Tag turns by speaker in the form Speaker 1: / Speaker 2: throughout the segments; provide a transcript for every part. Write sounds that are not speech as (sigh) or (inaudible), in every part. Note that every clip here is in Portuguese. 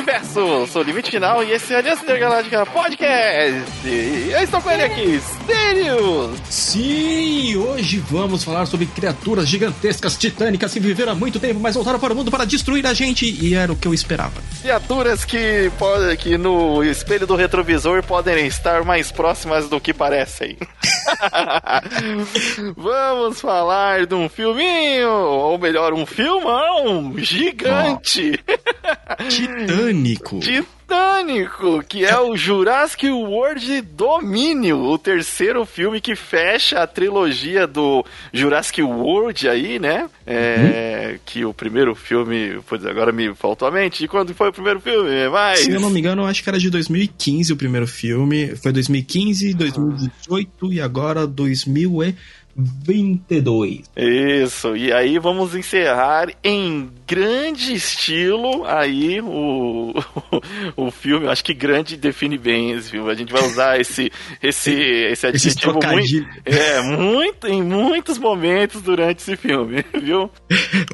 Speaker 1: Universo. Sou o Limite Final e esse é a Aliança Intergaláctica Podcast. E eu estou com ele aqui, Sirius.
Speaker 2: Sim, hoje vamos falar sobre criaturas gigantescas, titânicas que viveram há muito tempo, mas voltaram para o mundo para destruir a gente e era o que eu esperava.
Speaker 1: Criaturas que, pode, que no espelho do retrovisor podem estar mais próximas do que parecem. (laughs) (laughs) vamos falar de um filminho, ou melhor, um filmão gigante.
Speaker 2: Titânico. (laughs)
Speaker 1: Titânico, que é o Jurassic World Domínio, o terceiro filme que fecha a trilogia do Jurassic World aí, né? É, uhum. Que o primeiro filme, pois agora me faltou a mente, de quando foi o primeiro filme, mas...
Speaker 2: Se eu não me engano, acho que era de 2015 o primeiro filme, foi 2015, 2018 e agora 2000 e... 22.
Speaker 1: Isso, e aí vamos encerrar em grande estilo aí o, o, (laughs) o filme. Acho que grande define bem esse filme. A gente vai usar esse, esse, esse adjetivo muito, é, muito, em muitos momentos durante esse filme, (laughs) viu?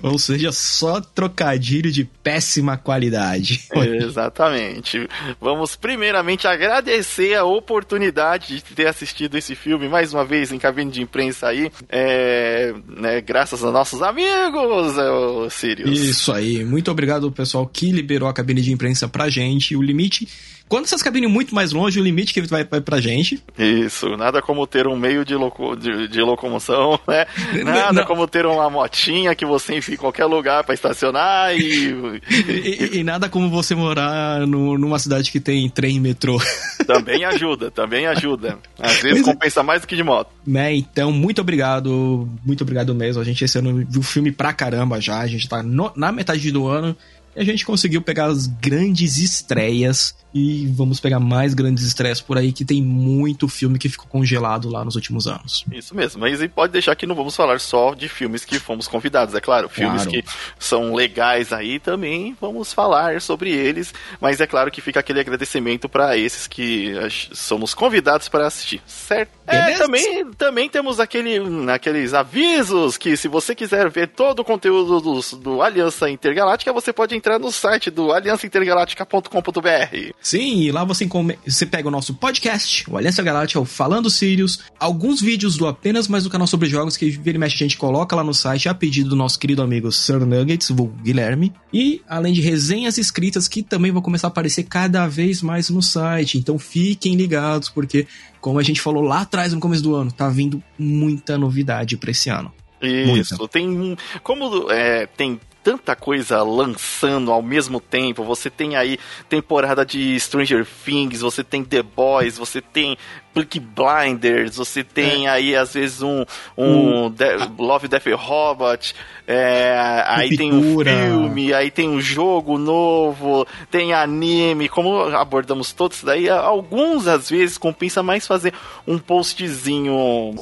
Speaker 2: Ou seja, só trocadilho de péssima qualidade.
Speaker 1: Exatamente. Vamos primeiramente agradecer a oportunidade de ter assistido esse filme mais uma vez em cabine de imprensa aí, é, né, graças a nossos amigos, é, Sirius.
Speaker 2: Isso aí. Muito obrigado, pessoal, que liberou a cabine de imprensa pra gente. O limite quando essas cabines muito mais longe, o limite que vai, vai pra gente.
Speaker 1: Isso, nada como ter um meio de, loco, de, de locomoção, (laughs) né? Nada Não. como ter uma motinha que você enfia em qualquer lugar para estacionar (laughs) e...
Speaker 2: e... e... nada como você morar no, numa cidade que tem trem e metrô.
Speaker 1: Também ajuda, também ajuda. Às (laughs) vezes Mas, compensa mais do que de moto.
Speaker 2: Né, então, muito obrigado, muito obrigado mesmo. A gente esse ano viu filme pra caramba já, a gente tá no, na metade do ano e a gente conseguiu pegar as grandes estreias e vamos pegar mais grandes estresses por aí, que tem muito filme que ficou congelado lá nos últimos anos.
Speaker 1: Isso mesmo, mas e pode deixar que não vamos falar só de filmes que fomos convidados, é claro. Filmes claro. que são legais aí também, vamos falar sobre eles, mas é claro que fica aquele agradecimento para esses que somos convidados para assistir, certo? É, também, também temos aquele, aqueles avisos que se você quiser ver todo o conteúdo do, do Aliança Intergaláctica, você pode entrar no site do aliançaintergaláctica.com.br.
Speaker 2: Sim, e lá você, você pega o nosso podcast, o Aliança Galáctica, o Falando Sirius, alguns vídeos do Apenas Mais do canal sobre jogos que vira e mexe a gente coloca lá no site a pedido do nosso querido amigo Sir Nuggets, o Guilherme. E além de resenhas escritas que também vão começar a aparecer cada vez mais no site. Então fiquem ligados, porque, como a gente falou lá atrás no começo do ano, tá vindo muita novidade para esse ano.
Speaker 1: Isso, Muita. tem. Como é, tem tanta coisa lançando ao mesmo tempo. Você tem aí temporada de Stranger Things, você tem The Boys, você tem Peaky Blinders, você tem é. aí às vezes um, um De Love, Death Robot, é, aí tem um filme, aí tem um jogo novo, tem anime, como abordamos todos daí, alguns às vezes compensa mais fazer um postzinho,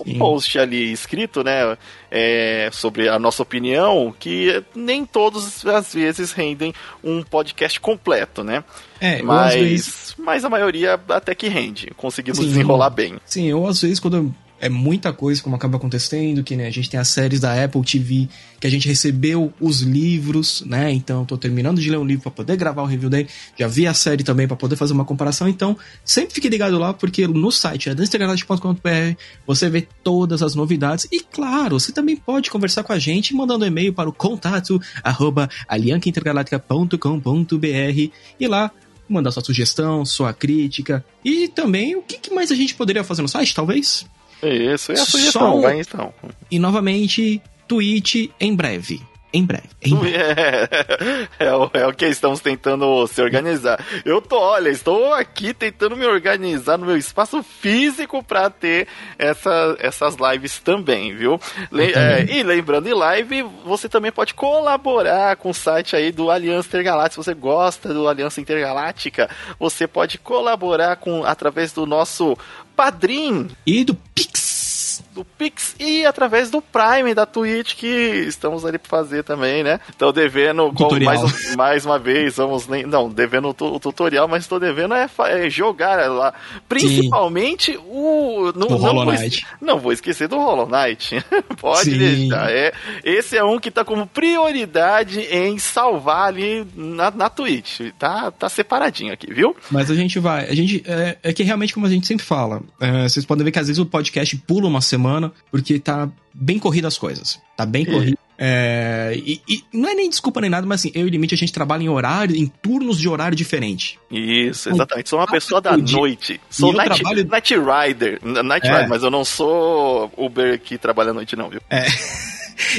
Speaker 1: um post ali escrito, né, é, sobre a nossa opinião, que nem todos às vezes rendem um podcast completo, né? É, mas, vezes... mas a maioria até que rende, conseguimos sim, desenrolar bem.
Speaker 2: Sim, ou às vezes quando é muita coisa como acaba acontecendo, que né, a gente tem as séries da Apple TV, que a gente recebeu os livros, né? Então eu tô terminando de ler um livro para poder gravar o review dele, já vi a série também para poder fazer uma comparação, então sempre fique ligado lá porque no site é dancetergaláctica.com.br você vê todas as novidades e claro, você também pode conversar com a gente mandando um e-mail para o contato arroba aliancaintergaláctica.com.br e lá mandar sua sugestão, sua crítica e também o que mais a gente poderia fazer no site, talvez?
Speaker 1: Isso, e a sugestão, vai então.
Speaker 2: E novamente, tweet em breve. Em breve. Em breve. (laughs)
Speaker 1: É, é, o, é, o, que estamos tentando se organizar. Eu tô, olha, estou aqui tentando me organizar no meu espaço físico para ter essa, essas lives também, viu? Le, é, e lembrando, em live, você também pode colaborar com o site aí do Aliança Intergaláctica. Se você gosta do Aliança Intergaláctica, você pode colaborar com através do nosso Padrim.
Speaker 2: E do Pix
Speaker 1: do Pix e através do Prime da Twitch, que estamos ali pra fazer também, né? Tô devendo, mais, mais uma vez, vamos nem. Não, devendo o, tutorial, mas tô devendo é, é jogar lá. Principalmente Sim. o.
Speaker 2: No, o Hollow Knight.
Speaker 1: Não vou esquecer do Hollow Knight. (laughs) Pode Sim. deixar. É, esse é um que tá como prioridade em salvar ali na, na Twitch. Tá, tá separadinho aqui, viu?
Speaker 2: Mas a gente vai. A gente. É, é que realmente, como a gente sempre fala, é, vocês podem ver que às vezes o podcast pula uma semana, porque tá bem corrido as coisas. Tá bem corrido. É, e, e, não é nem desculpa nem nada, mas assim, eu e o Limite a gente trabalha em horário, em turnos de horário diferente.
Speaker 1: Isso, exatamente. Sou uma pessoa da noite. Sou night, trabalho... night Rider. Night é. Rider, mas eu não sou Uber que trabalha à noite, não, viu?
Speaker 2: É. (laughs)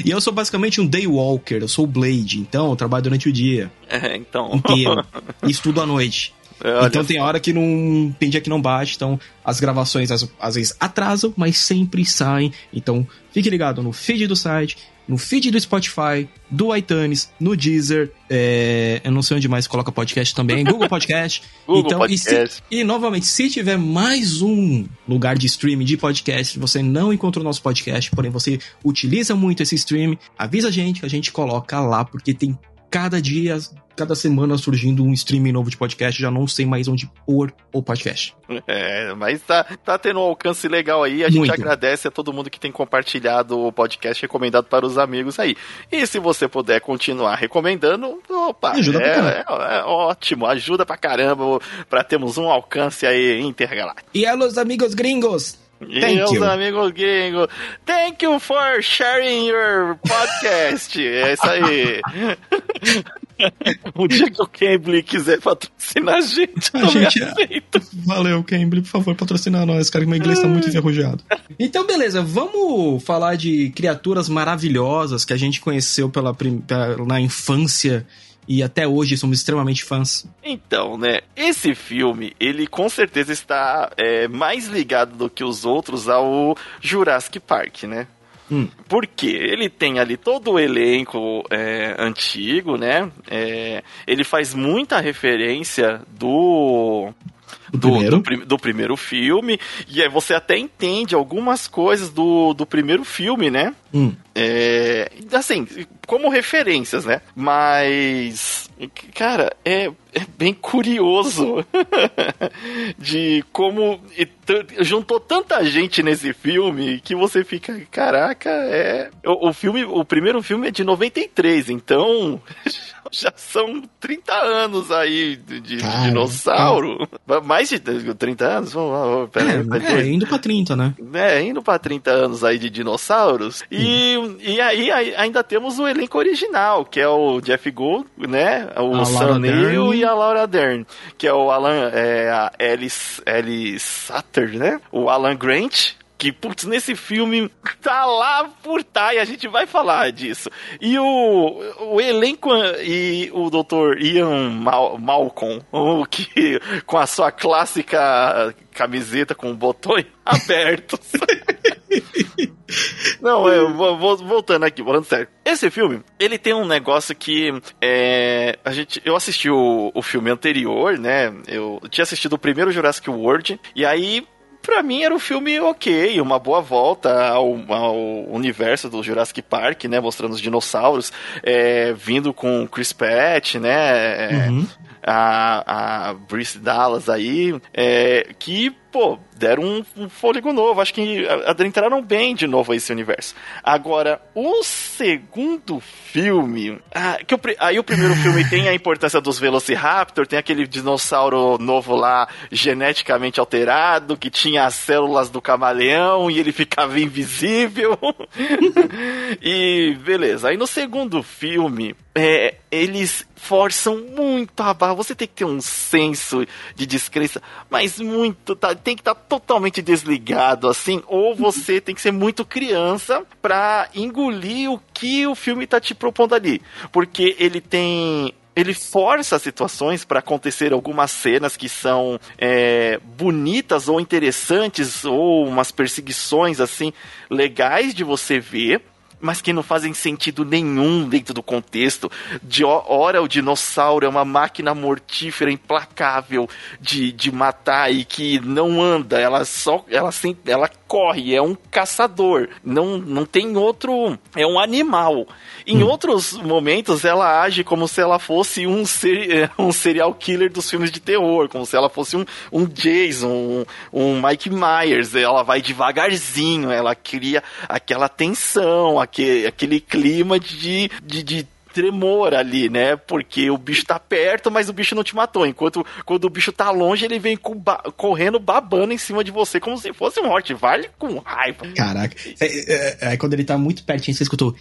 Speaker 2: E eu sou basicamente um day walker, eu sou o Blade, então eu trabalho durante o dia.
Speaker 1: É, então.
Speaker 2: Inteiro. (laughs) e estudo à noite. É, então tem hora que não. Tem dia que não bate, então as gravações às, às vezes atrasam, mas sempre saem. Então fique ligado no feed do site, no feed do Spotify, do iTunes, no Deezer, é, eu não sei onde mais coloca podcast também, (laughs) Google Podcast.
Speaker 1: Google então, podcast.
Speaker 2: E, se, e, novamente, se tiver mais um lugar de streaming de podcast, você não encontrou o nosso podcast, porém você utiliza muito esse stream, avisa a gente que a gente coloca lá, porque tem cada dia cada semana surgindo um streaming novo de podcast, já não sei mais onde pôr o podcast.
Speaker 1: É, mas tá, tá tendo um alcance legal aí. A gente agradece a todo mundo que tem compartilhado o podcast recomendado para os amigos aí. E se você puder continuar recomendando, opa, ajuda é, é, é, ótimo, ajuda pra caramba pra termos um alcance aí intergaláctico.
Speaker 2: E a los amigos gringos,
Speaker 1: Thank Meus you. amigos gringos, thank you for sharing your podcast. é isso aí. (laughs) (laughs) o dia que o Cambly quiser patrocinar a gente, a gente aceito.
Speaker 2: Valeu, Cambly, por favor, patrocinar nós, cara, que meu inglês tá muito enferrujado. Então, beleza, vamos falar de criaturas maravilhosas que a gente conheceu pela, pela na infância e até hoje somos extremamente fãs.
Speaker 1: Então, né, esse filme, ele com certeza está é, mais ligado do que os outros ao Jurassic Park, né? Hum. Porque ele tem ali todo o elenco é, antigo, né? É, ele faz muita referência do do, primeiro? Do, do, primeiro filme. E aí você até entende algumas coisas do, do primeiro filme, né? Hum. É, assim, como referências, né? Mas, cara, é, é bem curioso (laughs) de como juntou tanta gente nesse filme que você fica, caraca, é. O, o filme, o primeiro filme é de 93, então (laughs) (laughs) já são 30 anos aí de, de dinossauro. Mais de 30 anos? Vamos lá,
Speaker 2: pera, é, pera, é, indo pra 30, né?
Speaker 1: É, indo pra 30 anos aí de dinossauros. E, e aí ainda temos o elenco original, que é o Jeff Gold, né? O a Sam Neill e a Laura Dern. Que é o Alan, é, a Alice, Alice Sutter, né? O Alan Grant, que, putz, nesse filme tá lá por tá, e a gente vai falar disso. E o, o elenco e o Dr. Ian Mal, Malcolm, o que com a sua clássica camiseta com botões (laughs) abertos. (laughs) Não, eu vou, voltando aqui, falando sério. Esse filme, ele tem um negócio que é, a gente, eu assisti o, o filme anterior, né? Eu tinha assistido o primeiro Jurassic World e aí pra mim era um filme ok, uma boa volta ao, ao universo do Jurassic Park, né? Mostrando os dinossauros, é, vindo com Chris Pratt, né? É, uhum. A, a Brice Dallas aí, é, que pô, deram um, um fôlego novo. Acho que adentraram bem de novo esse universo. Agora, o segundo filme. Ah, que aí o primeiro filme (laughs) tem a importância dos Velociraptor, tem aquele dinossauro novo lá, geneticamente alterado, que tinha as células do camaleão e ele ficava invisível. (laughs) e beleza. Aí no segundo filme, é, eles forçam muito a barra. Você tem que ter um senso de descrença, mas muito. Tá, tem que estar tá totalmente desligado, assim, ou você (laughs) tem que ser muito criança pra engolir o que o filme tá te propondo ali. Porque ele tem ele força situações para acontecer algumas cenas que são é, bonitas ou interessantes ou umas perseguições assim legais de você ver mas que não fazem sentido nenhum dentro do contexto. De hora o dinossauro é uma máquina mortífera implacável de, de matar e que não anda, ela só ela, ela corre, é um caçador. Não, não tem outro. É um animal. Em hum. outros momentos, ela age como se ela fosse um, ser, (laughs) um serial killer dos filmes de terror, como se ela fosse um, um Jason, um, um Mike Myers. Ela vai devagarzinho, ela cria aquela tensão, aquele, aquele clima de, de, de tremor ali, né? Porque o bicho tá perto, mas o bicho não te matou. Enquanto quando o bicho tá longe, ele vem ba correndo, babando em cima de você, como se fosse um. Vale com raiva.
Speaker 2: Caraca. É, é, é, quando ele tá muito pertinho, você escutou.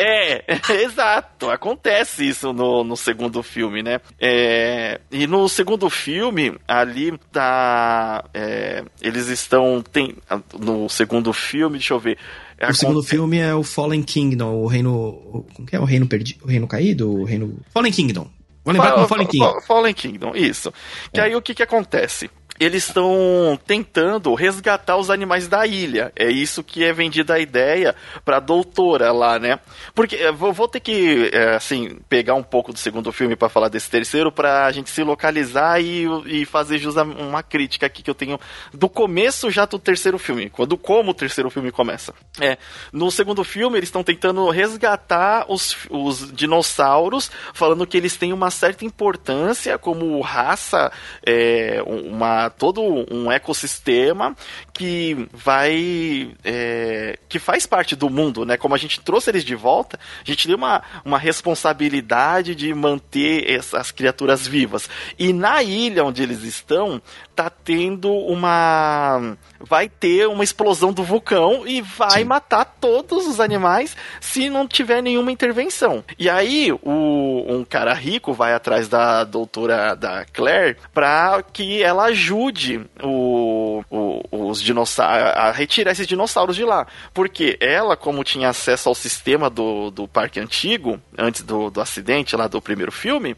Speaker 1: É, (laughs) exato. Acontece isso no, no segundo filme, né? É, e no segundo filme, ali tá. É, eles estão. Tem, no segundo filme, deixa eu ver.
Speaker 2: É o segundo filme é o Fallen Kingdom, o reino. Como que é? O reino perdido? O reino caído? O reino. Fallen Kingdom.
Speaker 1: Vou lembrar como Fallen Kingdom. Fallen Kingdom, isso. Que é. aí o que que acontece? Eles estão tentando resgatar os animais da ilha. É isso que é vendida a ideia pra doutora lá, né? Porque eh, vou, ter que, é, assim, pegar um pouco do segundo filme para falar desse terceiro, pra gente se localizar e, e fazer jus a uma crítica aqui que eu tenho do começo já do terceiro filme, quando como o terceiro filme começa. É, no segundo filme eles estão tentando resgatar os, os dinossauros, falando que eles têm uma certa importância como raça, é, uma todo um ecossistema que vai. É, que faz parte do mundo, né? Como a gente trouxe eles de volta, a gente tem uma, uma responsabilidade de manter essas criaturas vivas. E na ilha onde eles estão, tá tendo uma. Vai ter uma explosão do vulcão e vai Sim. matar todos os animais se não tiver nenhuma intervenção. E aí, o, um cara rico vai atrás da doutora da Claire para que ela ajude o, o, os dinossauros retirar esses dinossauros de lá. Porque ela, como tinha acesso ao sistema do, do parque antigo, antes do, do acidente lá do primeiro filme,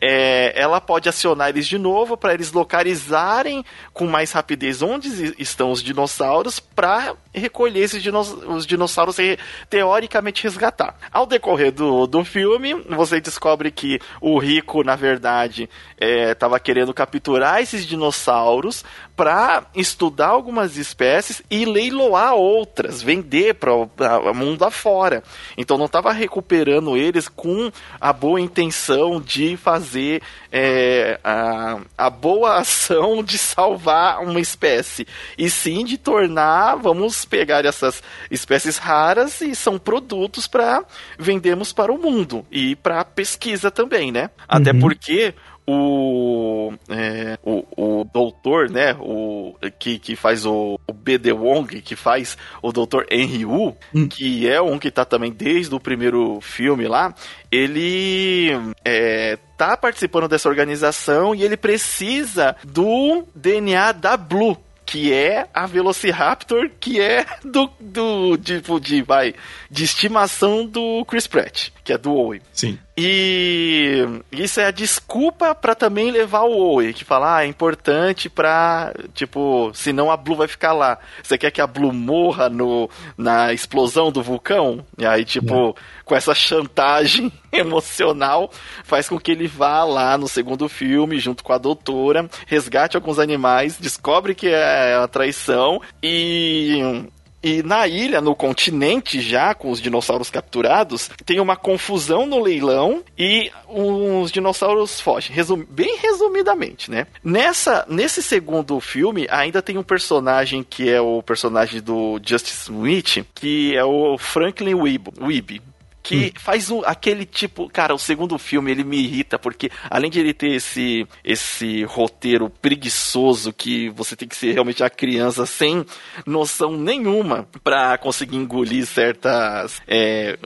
Speaker 1: é, ela pode acionar eles de novo para eles localizarem com mais rapidez onde estão os dinossauros para recolher esses dinoss os dinossauros e teoricamente resgatar. Ao decorrer do, do filme, você descobre que o rico, na verdade, estava é, querendo capturar esses dinossauros para estudar algumas espécies e leiloar outras, vender para o mundo afora. Então não estava recuperando eles com a boa intenção de fazer é, a, a boa (laughs) ação de salvar uma espécie, e sim de tornar, vamos pegar essas espécies raras e são produtos para vendermos para o mundo e para pesquisa também, né? Até uhum. porque o, é, o, o doutor, né, o, que, que faz o, o BD Wong, que faz o doutor Henry Wu, hum. que é um que tá também desde o primeiro filme lá, ele é, tá participando dessa organização e ele precisa do DNA da Blue, que é a Velociraptor, que é do, do tipo de, vai, de estimação do Chris Pratt, que é do Owen.
Speaker 2: Sim.
Speaker 1: E isso é a desculpa para também levar o Owen, que fala, ah, é importante pra, tipo, senão a Blue vai ficar lá. Você quer que a Blue morra no, na explosão do vulcão? E aí, tipo, é. com essa chantagem (laughs) emocional, faz com que ele vá lá no segundo filme, junto com a doutora, resgate alguns animais, descobre que é a traição e e na ilha, no continente já, com os dinossauros capturados, tem uma confusão no leilão e os dinossauros fogem. Resum bem resumidamente, né? Nessa, nesse segundo filme, ainda tem um personagem que é o personagem do Justice Smith, que é o Franklin Weeb que hum. faz um, aquele tipo, cara, o segundo filme ele me irrita porque além de ele ter esse esse roteiro preguiçoso que você tem que ser realmente a criança sem noção nenhuma para conseguir engolir certas é,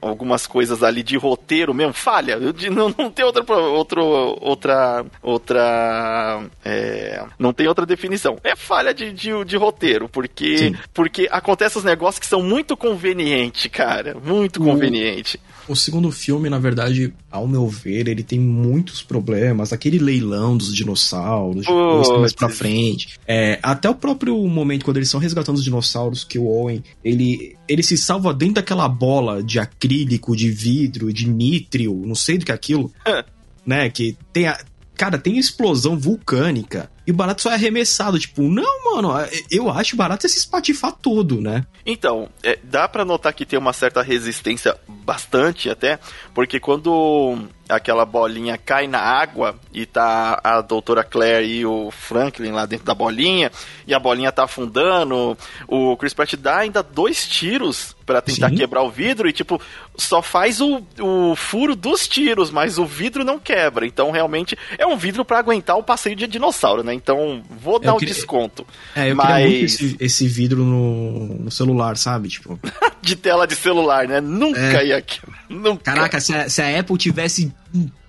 Speaker 1: algumas coisas ali de roteiro mesmo, falha. Não, não tem outra, outra, outra, outra, é, não tem outra definição. É falha de, de, de roteiro, porque, porque acontece os negócios que são muito convenientes, cara, muito conveniente.
Speaker 2: O segundo filme, na verdade, ao meu ver, ele tem muitos problemas. Aquele leilão dos dinossauros, depois mais pra frente. É, até o próprio momento, quando eles estão resgatando os dinossauros, que o Owen, ele, ele se salva dentro daquela bola de acrílico, de vidro, de nítrio, não sei do que é aquilo. (laughs) né? Que tem a, Cara, tem explosão vulcânica e o barato só é arremessado. Tipo, não, mano, eu acho barato esse espatifar todo, né?
Speaker 1: Então, é, dá para notar que tem uma certa resistência, bastante até, porque quando aquela bolinha cai na água e tá a doutora Claire e o Franklin lá dentro da bolinha e a bolinha tá afundando, o Chris Pratt dá ainda dois tiros para tentar Sim. quebrar o vidro e tipo só faz o, o furo dos tiros, mas o vidro não quebra. Então realmente é um vidro para aguentar o passeio de dinossauro, né? Então vou dar o queria... desconto.
Speaker 2: É, eu mas... queria muito esse, esse vidro no, no, celular, sabe? Tipo (laughs)
Speaker 1: de tela de celular, né? Nunca é. ia quebrar. Nunca.
Speaker 2: Caraca, se a, se a Apple tivesse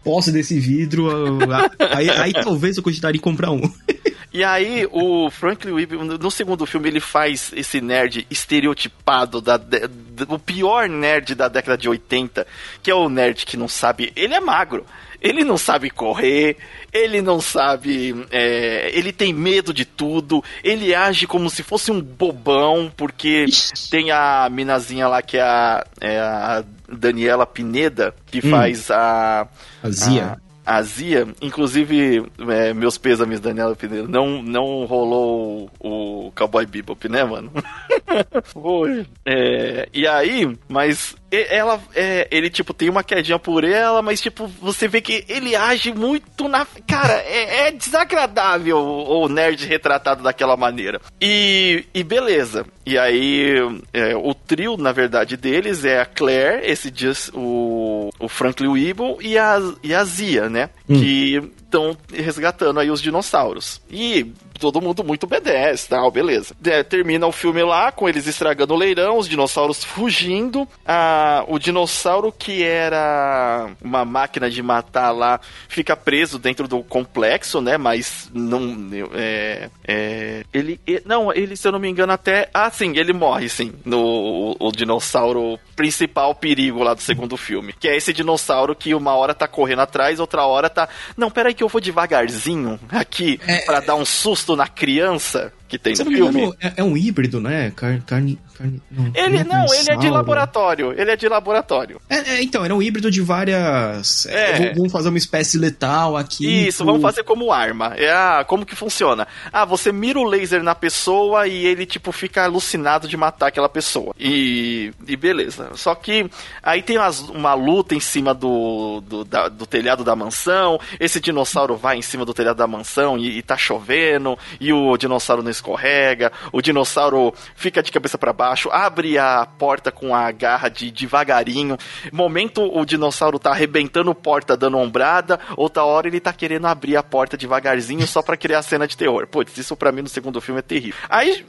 Speaker 2: posse desse vidro, aí, aí talvez eu cogitaria em comprar um. (laughs)
Speaker 1: E aí, o Franklin Weeb, no segundo filme, ele faz esse nerd estereotipado, da, da, o pior nerd da década de 80, que é o nerd que não sabe. Ele é magro. Ele não sabe correr, ele não sabe. É, ele tem medo de tudo, ele age como se fosse um bobão, porque Ixi. tem a minazinha lá que é a, é a Daniela Pineda, que hum. faz a.
Speaker 2: A Zia.
Speaker 1: A, Azia, inclusive, é, meus pêsames, Daniela Pineda, não, não rolou o, o Cowboy Bebop, né, mano? (laughs) Foi. É, e aí, mas ela, é, ele, tipo, tem uma quedinha por ela, mas, tipo, você vê que ele age muito na. Cara, é, é desagradável o, o, nerd retratado daquela maneira. E, e beleza. E aí, é, o trio, na verdade, deles é a Claire, esse dia, o, o Franklin Weeble e a, e a Zia, né? Hum. Que estão resgatando aí os dinossauros. E todo mundo muito obedece, tal, beleza. É, termina o filme lá com eles estragando o leirão, os dinossauros fugindo. Ah, o dinossauro que era uma máquina de matar lá fica preso dentro do complexo, né? Mas não. É, é, ele. Não, ele, se eu não me engano, até. Ah, sim, ele morre, sim. No o, o dinossauro principal perigo lá do segundo filme. Que é esse dinossauro que uma hora tá correndo atrás, outra hora tá. Não, peraí que eu vou devagarzinho aqui é, para dar um susto na criança que tem no filme.
Speaker 2: É, é, um híbrido, né? Carne. carne, carne
Speaker 1: não, ele não, não ele é de laboratório. Ele é de laboratório.
Speaker 2: É, é, então, era um híbrido de várias. É. Vamos fazer uma espécie letal aqui.
Speaker 1: Isso, pro... vamos fazer como arma. É, ah, como que funciona? Ah, você mira o laser na pessoa e ele, tipo, fica alucinado de matar aquela pessoa. E, e beleza. Só que aí tem umas, uma luta em cima do, do, da, do telhado da mansão. Esse dinossauro vai em cima do telhado da mansão e, e tá chovendo. E o dinossauro não escorrega, o dinossauro fica de cabeça para baixo, abre a porta com a garra de devagarinho. Momento o dinossauro tá arrebentando porta, dando ombrada, outra hora ele tá querendo abrir a porta devagarzinho só para criar cena de terror. Putz, isso para mim no segundo filme é terrível. Aí,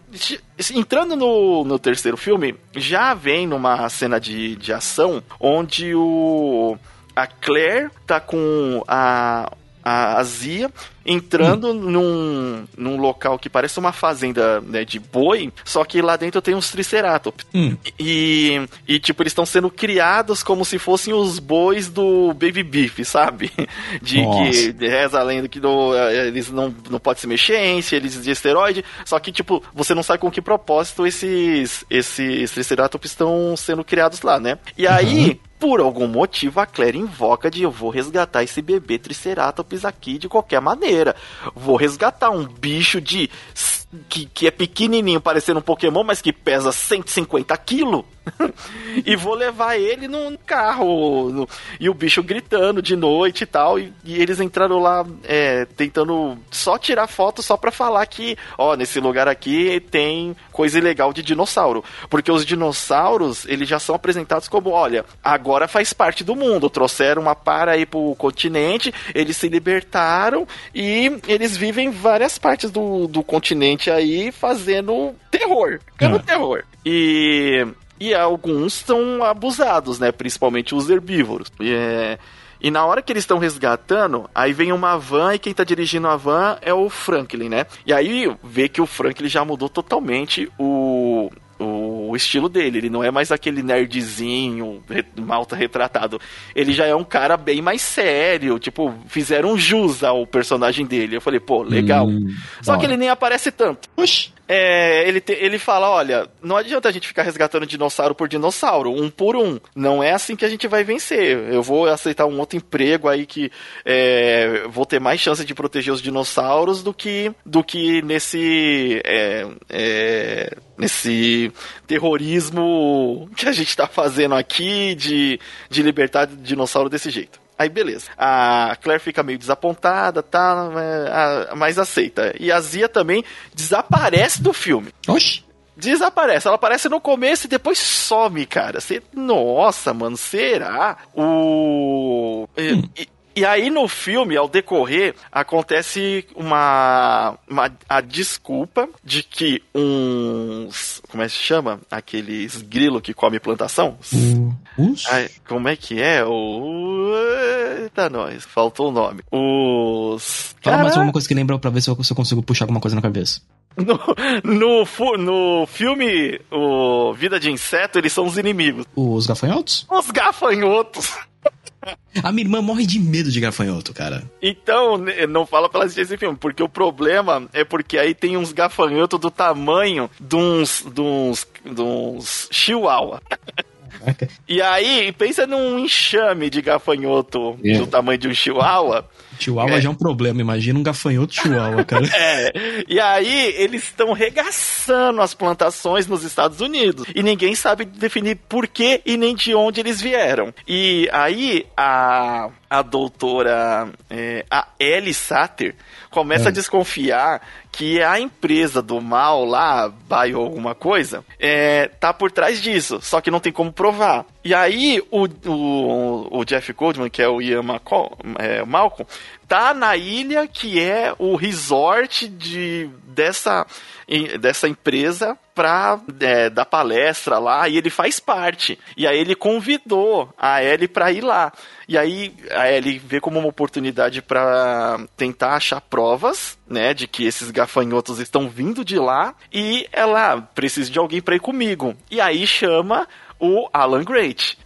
Speaker 1: entrando no, no terceiro filme, já vem numa cena de, de ação onde o a Claire tá com a, a Zia entrando num, num local que parece uma fazenda né, de boi, só que lá dentro tem uns triceratops. Hum. E, e, tipo, eles estão sendo criados como se fossem os bois do Baby Beef, sabe? (laughs) De Nossa. que reza a lenda que do, eh, eles não, não podem se mexer, eles de esteroide, só que, tipo, você não sabe com que propósito esses, esses triceratops estão sendo criados lá, né? E aí, uhum por algum motivo a Claire invoca de eu vou resgatar esse bebê Triceratops aqui de qualquer maneira. Vou resgatar um bicho de que, que é pequenininho, parecendo um Pokémon, mas que pesa 150 quilos. (laughs) e vou levar ele num carro. No, e o bicho gritando de noite e tal. E, e eles entraram lá é, tentando só tirar foto só pra falar que, ó, nesse lugar aqui tem coisa ilegal de dinossauro. Porque os dinossauros, eles já são apresentados como, olha, agora faz parte do mundo. Trouxeram uma para aí pro continente, eles se libertaram e eles vivem em várias partes do, do continente aí fazendo terror. Ficando é. terror. E e alguns são abusados, né? Principalmente os herbívoros. E, é... e na hora que eles estão resgatando, aí vem uma van e quem tá dirigindo a van é o Franklin, né? E aí vê que o Franklin já mudou totalmente o, o estilo dele. Ele não é mais aquele nerdzinho, malta retratado. Ele já é um cara bem mais sério. Tipo, fizeram jus ao personagem dele. Eu falei, pô, legal. Hum, Só que ele nem aparece tanto. Oxi. É, ele, te, ele fala: olha, não adianta a gente ficar resgatando dinossauro por dinossauro, um por um. Não é assim que a gente vai vencer. Eu vou aceitar um outro emprego aí que é, vou ter mais chance de proteger os dinossauros do que, do que nesse. É, é, nesse terrorismo que a gente tá fazendo aqui de, de libertar dinossauro desse jeito. Aí beleza. A Claire fica meio desapontada, tá, mas aceita. E a Zia também desaparece do filme.
Speaker 2: Oxi
Speaker 1: desaparece. Ela aparece no começo e depois some, cara. Você, nossa, mano, será? O. Hum. E, e aí no filme, ao decorrer, acontece uma, uma a desculpa de que uns como é que se chama? Aqueles grilo que come plantação?
Speaker 2: Os?
Speaker 1: Ai, como é que é? O Eita, nós, faltou o nome. Os
Speaker 2: Fala mais alguma coisa que lembra pra ver se eu, se eu consigo puxar alguma coisa na cabeça.
Speaker 1: No, no, no, filme o Vida de Inseto, eles são os inimigos.
Speaker 2: Os gafanhotos?
Speaker 1: Os gafanhotos. (laughs)
Speaker 2: A minha irmã morre de medo de gafanhoto, cara.
Speaker 1: Então, não fala pra ela assistir esse filme, porque o problema é porque aí tem uns gafanhotos do tamanho de uns, de uns, de uns chihuahua. E aí, pensa num enxame de gafanhoto é. do tamanho de um chihuahua.
Speaker 2: Chihuahua é. já é um problema, imagina um gafanhoto chihuahua, cara. (laughs)
Speaker 1: é. E aí, eles estão regaçando as plantações nos Estados Unidos. E ninguém sabe definir por que e nem de onde eles vieram. E aí, a, a doutora, é, a Ellie Satter, começa é. a desconfiar que a empresa do mal lá, Bio alguma coisa, é, tá por trás disso, só que não tem como provar. E aí o, o, o Jeff Goldman, que é o Ian McCall, é, Malcolm, tá na ilha que é o resort de, dessa dessa empresa pra é, dar palestra lá e ele faz parte. E aí ele convidou a Ellie pra ir lá. E aí a Ellie vê como uma oportunidade para tentar achar provas, né, de que esses gafanhotos estão vindo de lá e ela precisa de alguém para ir comigo. E aí chama o Alan Great.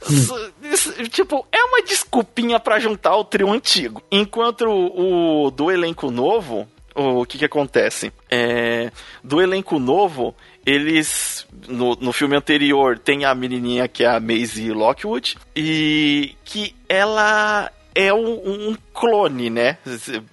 Speaker 1: Hum. Tipo, é uma desculpinha para juntar o trio antigo. Enquanto o, o do elenco novo, o que que acontece? É, do elenco novo, eles no, no filme anterior tem a menininha que é a Maisie Lockwood e que ela é um, um, clone, né?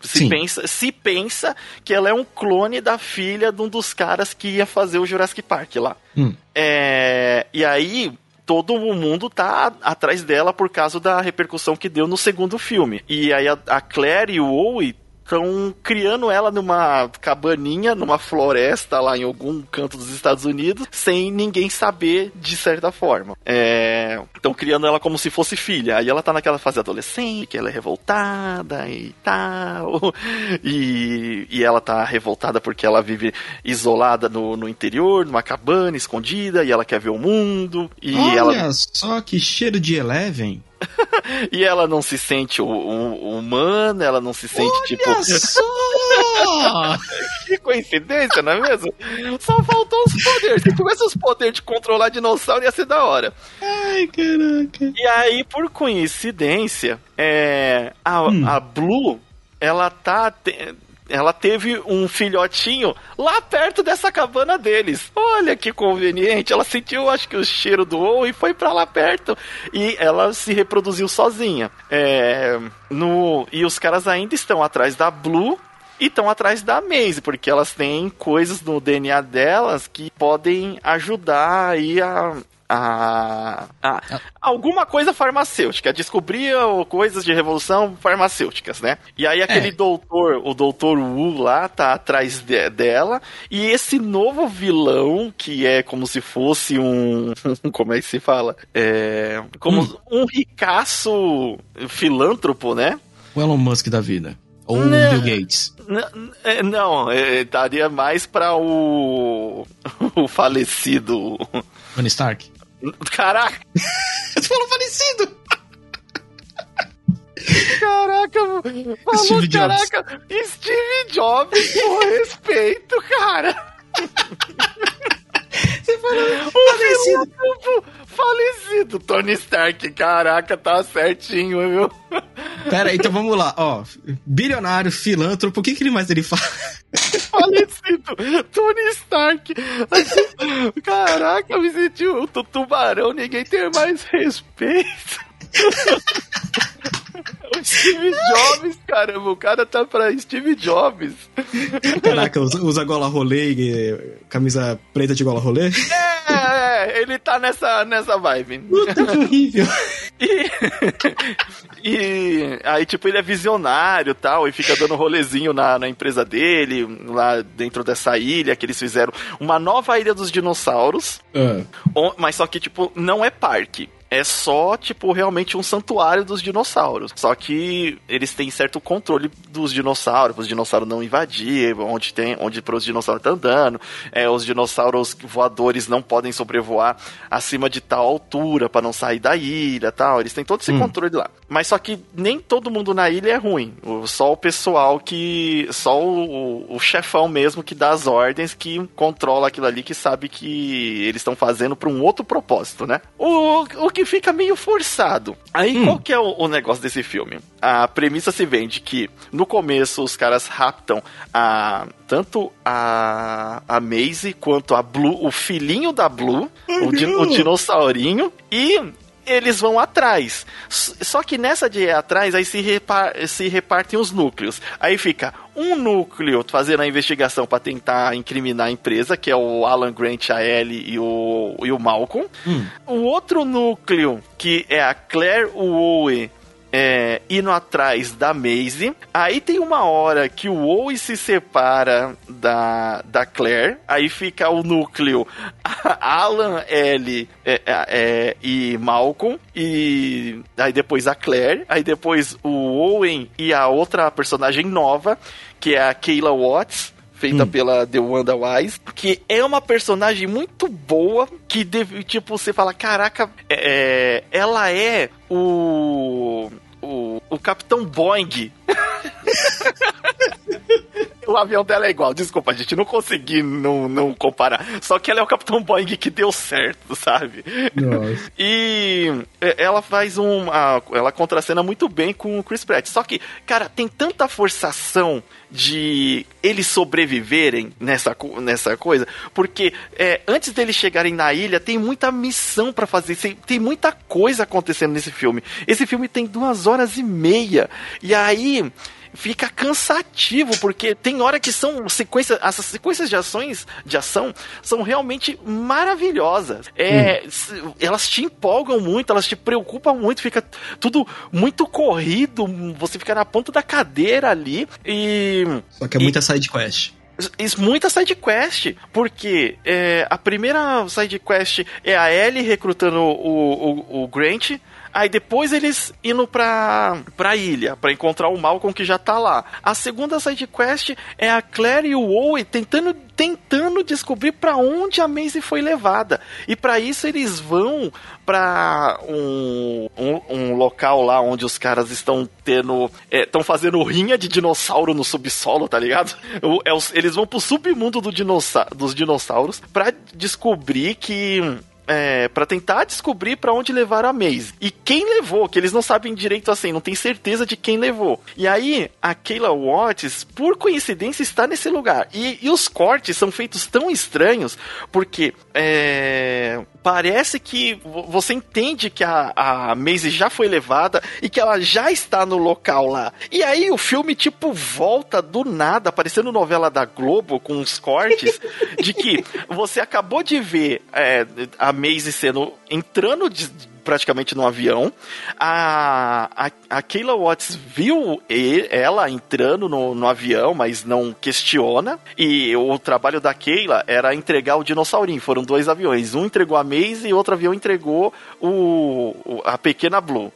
Speaker 1: Se pensa, se pensa que ela é um clone da filha de um dos caras que ia fazer o Jurassic Park lá. Hum. É, e aí todo o mundo tá atrás dela por causa da repercussão que deu no segundo filme. E aí a, a Claire e o Owie estão criando ela numa cabaninha, numa floresta lá em algum canto dos Estados Unidos, sem ninguém saber de certa forma. Estão é... criando ela como se fosse filha. Aí ela tá naquela fase adolescente, que ela é revoltada e tal. (laughs) E, e ela tá revoltada porque ela vive isolada no, no interior, numa cabana, escondida, e ela quer ver o mundo. E
Speaker 2: Olha
Speaker 1: ela...
Speaker 2: só que cheiro de Eleven. (laughs)
Speaker 1: e ela não se sente humana, ela não se sente
Speaker 2: Olha
Speaker 1: tipo.
Speaker 2: Só! (laughs)
Speaker 1: que coincidência, não é mesmo? Só faltou os poderes. Se tivesse os poderes de controlar dinossauro, ia ser da hora.
Speaker 2: Ai, caraca.
Speaker 1: E aí, por coincidência, é, a, hum. a Blue, ela tá ela teve um filhotinho lá perto dessa cabana deles. Olha que conveniente. Ela sentiu, acho que, o cheiro do ovo e foi para lá perto. E ela se reproduziu sozinha. É, no, e os caras ainda estão atrás da Blue e estão atrás da Maze, porque elas têm coisas no DNA delas que podem ajudar aí a, a, a, alguma coisa farmacêutica, descobria coisas de revolução farmacêuticas, né? E aí aquele é. doutor, o doutor Wu lá, tá atrás de, dela, e esse novo vilão, que é como se fosse um. (laughs) como é que se fala? É, como hum. um ricaço filântropo, né?
Speaker 2: O Elon Musk da vida. Ou o né, Bill Gates?
Speaker 1: É, não, é, estaria mais para o, (laughs) o falecido.
Speaker 2: Tony Stark?
Speaker 1: Caraca! (laughs)
Speaker 2: Você falou falecido!
Speaker 1: Caraca, falou Steve caraca! Jobs. Steve Jobs, com respeito, cara! (laughs)
Speaker 2: Você falou o falecido.
Speaker 1: falecido, Tony Stark, caraca, tá certinho, viu?
Speaker 2: Pera, então vamos lá, ó. Bilionário, filântropo, o que, que ele mais ele fala?
Speaker 1: Falecido, Tony Stark. (laughs) Caraca, eu me senti um tubarão, ninguém tem mais respeito. O Steve Jobs, caramba, o cara tá pra Steve Jobs.
Speaker 2: Caraca, usa, gola rolê e camisa preta de gola rolê?
Speaker 1: É, é, ele tá nessa, nessa vibe.
Speaker 2: Puta que horrível.
Speaker 1: E, e aí, tipo, ele é visionário tal, e fica dando rolezinho na, na empresa dele, lá dentro dessa ilha que eles fizeram. Uma nova ilha dos dinossauros.
Speaker 2: Ah.
Speaker 1: Mas só que, tipo, não é parque. É só, tipo, realmente um santuário dos dinossauros. Só que eles têm certo controle dos dinossauros, os dinossauros não invadir, onde tem, onde os dinossauros tá andando. É, os dinossauros voadores não podem sobrevoar acima de tal altura para não sair da ilha, tal. Eles têm todo esse controle lá. Mas só que nem todo mundo na ilha é ruim. O- Só o pessoal que, só o, o chefão mesmo que dá as ordens, que controla aquilo ali, que sabe que eles estão fazendo para um outro propósito, né? O, o que fica meio forçado. Aí qual que é o, o negócio desse filme? A premissa se vende que no começo os caras raptam a tanto a, a Maisie quanto a Blue, o filhinho da Blue, o, di- o dinossaurinho, e eles vão atrás. Só que nessa de ir atrás, aí se, repar- se repartem os núcleos. Aí fica um núcleo fazendo a investigação para tentar incriminar a empresa, que é o Alan Grant, a Ellie e o, e o Malcolm. O outro núcleo, que é a Claire Owe, é, indo atrás da Maisie. Aí tem uma hora que o Owe se separa da, da Claire. Aí fica o núcleo (laughs) Alan, Ellie é, é, é, e Malcolm. E aí depois a Claire. Aí depois o Owen e a outra personagem nova, que é a Kayla Watts feita pela The Wanda Wise, que é uma personagem muito boa, que deve, tipo, você fala, caraca, é, ela é o, o, o Capitão Boeing. (laughs) O avião dela é igual, desculpa, gente não consegui não, não comparar. Só que ela é o Capitão Boeing que deu certo, sabe?
Speaker 2: Nossa. (laughs)
Speaker 1: E é, ela faz um. a- ela contracena muito bem com o Chris Pratt. Só que, cara, tem tanta forçação de eles sobreviverem nessa, nessa coisa, porque é, antes deles chegarem na ilha, tem muita missão pra fazer, tem muita coisa acontecendo nesse filme. Esse filme tem duas horas e meia. E aí fica cansativo, porque tem hora que são sequências, essas sequências de ações, de ação, são realmente maravilhosas. É, s- Elas te empolgam muito, elas te preocupam muito, fica tudo muito corrido, você fica na ponta da cadeira ali e
Speaker 2: Só que é muita side quest.
Speaker 1: isso, muita side quest, porque é, a primeira side quest é a Ellie recrutando o, o, o Grant, aí depois eles indo pra, pra ilha, pra encontrar o Malcolm que já tá lá. A segunda side quest é a Claire e o Owen tentando, tentando descobrir pra onde a Maisie foi levada. E pra isso eles vão pra um, um, um local lá onde os caras estão tendo. estão fazendo rinha de dinossauro no subsolo, tá ligado? (laughs) É eles vão pro submundo do dinossa- dos dinossauros pra descobrir que. É, para tentar descobrir pra onde levaram a Maze. E quem levou, que eles não sabem direito assim, não tem certeza de quem levou. E aí, a Kayla Watts, por coincidência, está nesse lugar. E, e os cortes são feitos tão estranhos, porque é, parece que vo- você entende que a, a já foi levada e que ela já está no local lá. E aí o filme, tipo, volta do nada, parecendo novela da Globo, com uns cortes, de que você acabou de ver é, a Maisie sendo entrando de- praticamente no avião. A, a, a Kayla Watts viu e- ela entrando no, no avião, mas não questiona. E o trabalho da Kayla era entregar o dinossaurinho. Foram dois aviões. Um entregou a Maze e outro avião entregou o, o- a pequena Blue.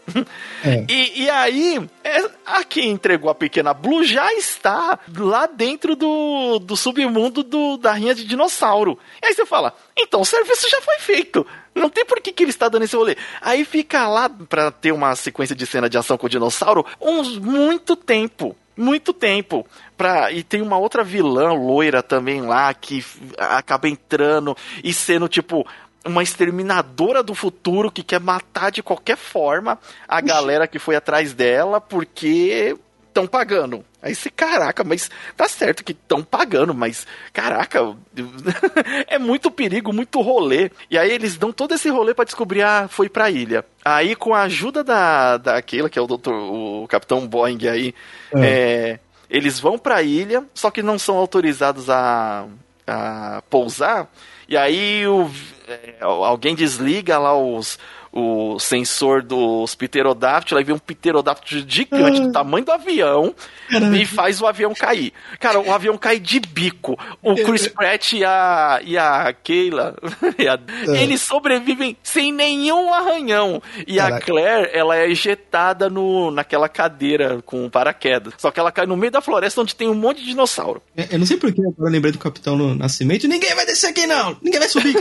Speaker 2: É. (laughs)
Speaker 1: E, e aí, é, a quem entregou a pequena Blue já está lá dentro do, do submundo do, da rinha de dinossauro. E aí você fala, então o serviço já foi feito. Não tem por que, que ele está dando esse rolê. Aí fica lá pra ter uma sequência de cena de ação com o dinossauro uns muito tempo. Muito tempo. Pra, e tem uma outra vilã loira também lá que acaba entrando e sendo tipo uma exterminadora do futuro que quer matar de qualquer forma a galera que foi atrás dela porque estão pagando. Aí você, caraca, mas tá certo que estão pagando, mas caraca, (laughs) é muito perigo, muito rolê. E aí eles dão todo esse rolê para descobrir, ah, foi pra ilha. Aí com a ajuda da, daquela, que é o doutor, o Capitão Boeing aí, é. É, eles vão pra ilha, só que não são autorizados a, a pousar. E aí o, é, alguém desliga lá os, o sensor dos pterodáctilos, aí vem um pterodáctilo gigante do ah. tamanho do avião Caramba. e faz o avião cair. Cara, o avião cai de bico. O Chris Pratt e a, e a Keila, (laughs) e a, é. eles sobrevivem sem nenhum arranhão. E Caraca. a Claire, ela é ejetada no, naquela cadeira com paraquedas. Só que ela cai no meio da floresta onde tem um monte de dinossauro.
Speaker 2: É, eu não sei porquê, agora eu lembrei do Capitão no Nascimento. Ninguém vai descer aqui, não! Ninguém vai subir.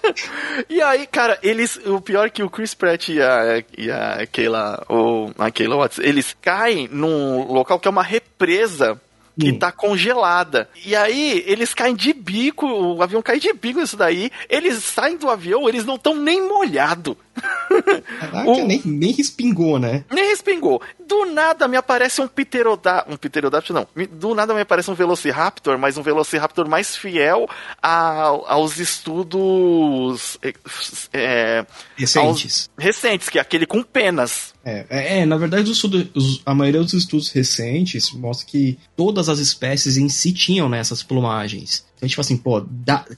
Speaker 2: (laughs)
Speaker 1: e aí, cara, eles. O pior é que o Chris Pratt e a, e a Keila, ou a Keila Watts, eles caem num local que é uma represa que hum. tá congelada. E aí, eles caem de bico, o avião cai de bico isso daí, eles saem do avião, eles não estão nem molhados.
Speaker 2: Caraca, o... nem, nem respingou, né?
Speaker 1: Nem respingou. Do nada me aparece um pterodáctilo, um pterodáctilo não, do nada me aparece um Velociraptor, mas um Velociraptor mais fiel a, aos estudos
Speaker 2: é, recentes.
Speaker 1: Aos, recentes, que é aquele com penas.
Speaker 2: É, é, é, na verdade, estudo, os, a maioria dos estudos recentes mostra que todas as espécies em si tinham nessas né, plumagens. Então, tipo assim, pô,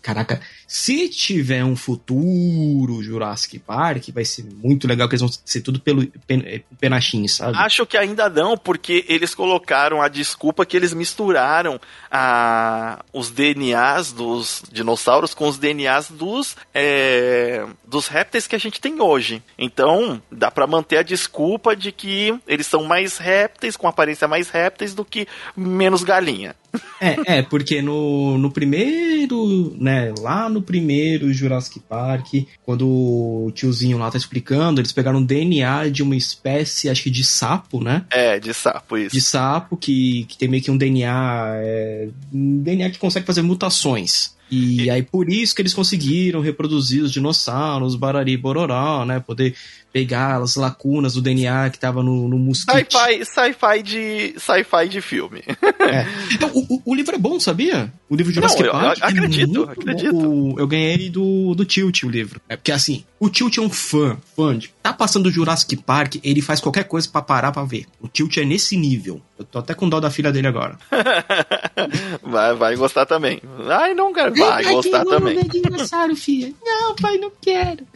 Speaker 2: caraca, se tiver um futuro Jurassic Park, vai ser muito legal que eles vão ser tudo pelo pen, é, sabe?
Speaker 1: Acho que ainda não, porque eles colocaram a desculpa que eles misturaram a, os DNAs dos dinossauros com os DNAs dos, é, dos répteis que a gente tem hoje. Então, dá para manter a desculpa de que eles são mais répteis, com aparência mais répteis do que menos galinha.
Speaker 2: É, é, porque no, no primeiro, né, lá no primeiro Jurassic Park, quando o tiozinho lá tá explicando, eles pegaram DNA de uma espécie, acho que de sapo, né?
Speaker 1: É, de sapo, isso.
Speaker 2: De sapo, que, que tem meio que um DNA, é, um DNA que consegue fazer mutações. E, e aí por isso que eles conseguiram reproduzir os dinossauros, barari bororó, né? Poder pegar as lacunas do DNA que tava no, no mosquito.
Speaker 1: Sci-fi sci de, sci de filme.
Speaker 2: É. Então, o, o, livro é bom, sabia? O livro de Jurassic
Speaker 1: Não, Park. Eu, eu acredito, é acredito.
Speaker 2: O, eu ganhei do, do Tilt o livro. É porque assim, o Tilt é um fã, fã de. Tá passando o Jurassic Park, ele faz qualquer coisa para parar pra ver. O Tilt é nesse nível. Eu tô até com dó da filha dele agora. (laughs)
Speaker 1: vai, vai gostar também. Ai, não, cara, vai Ai, gostar também.
Speaker 2: dinossauro, filha. Não, pai, não quero.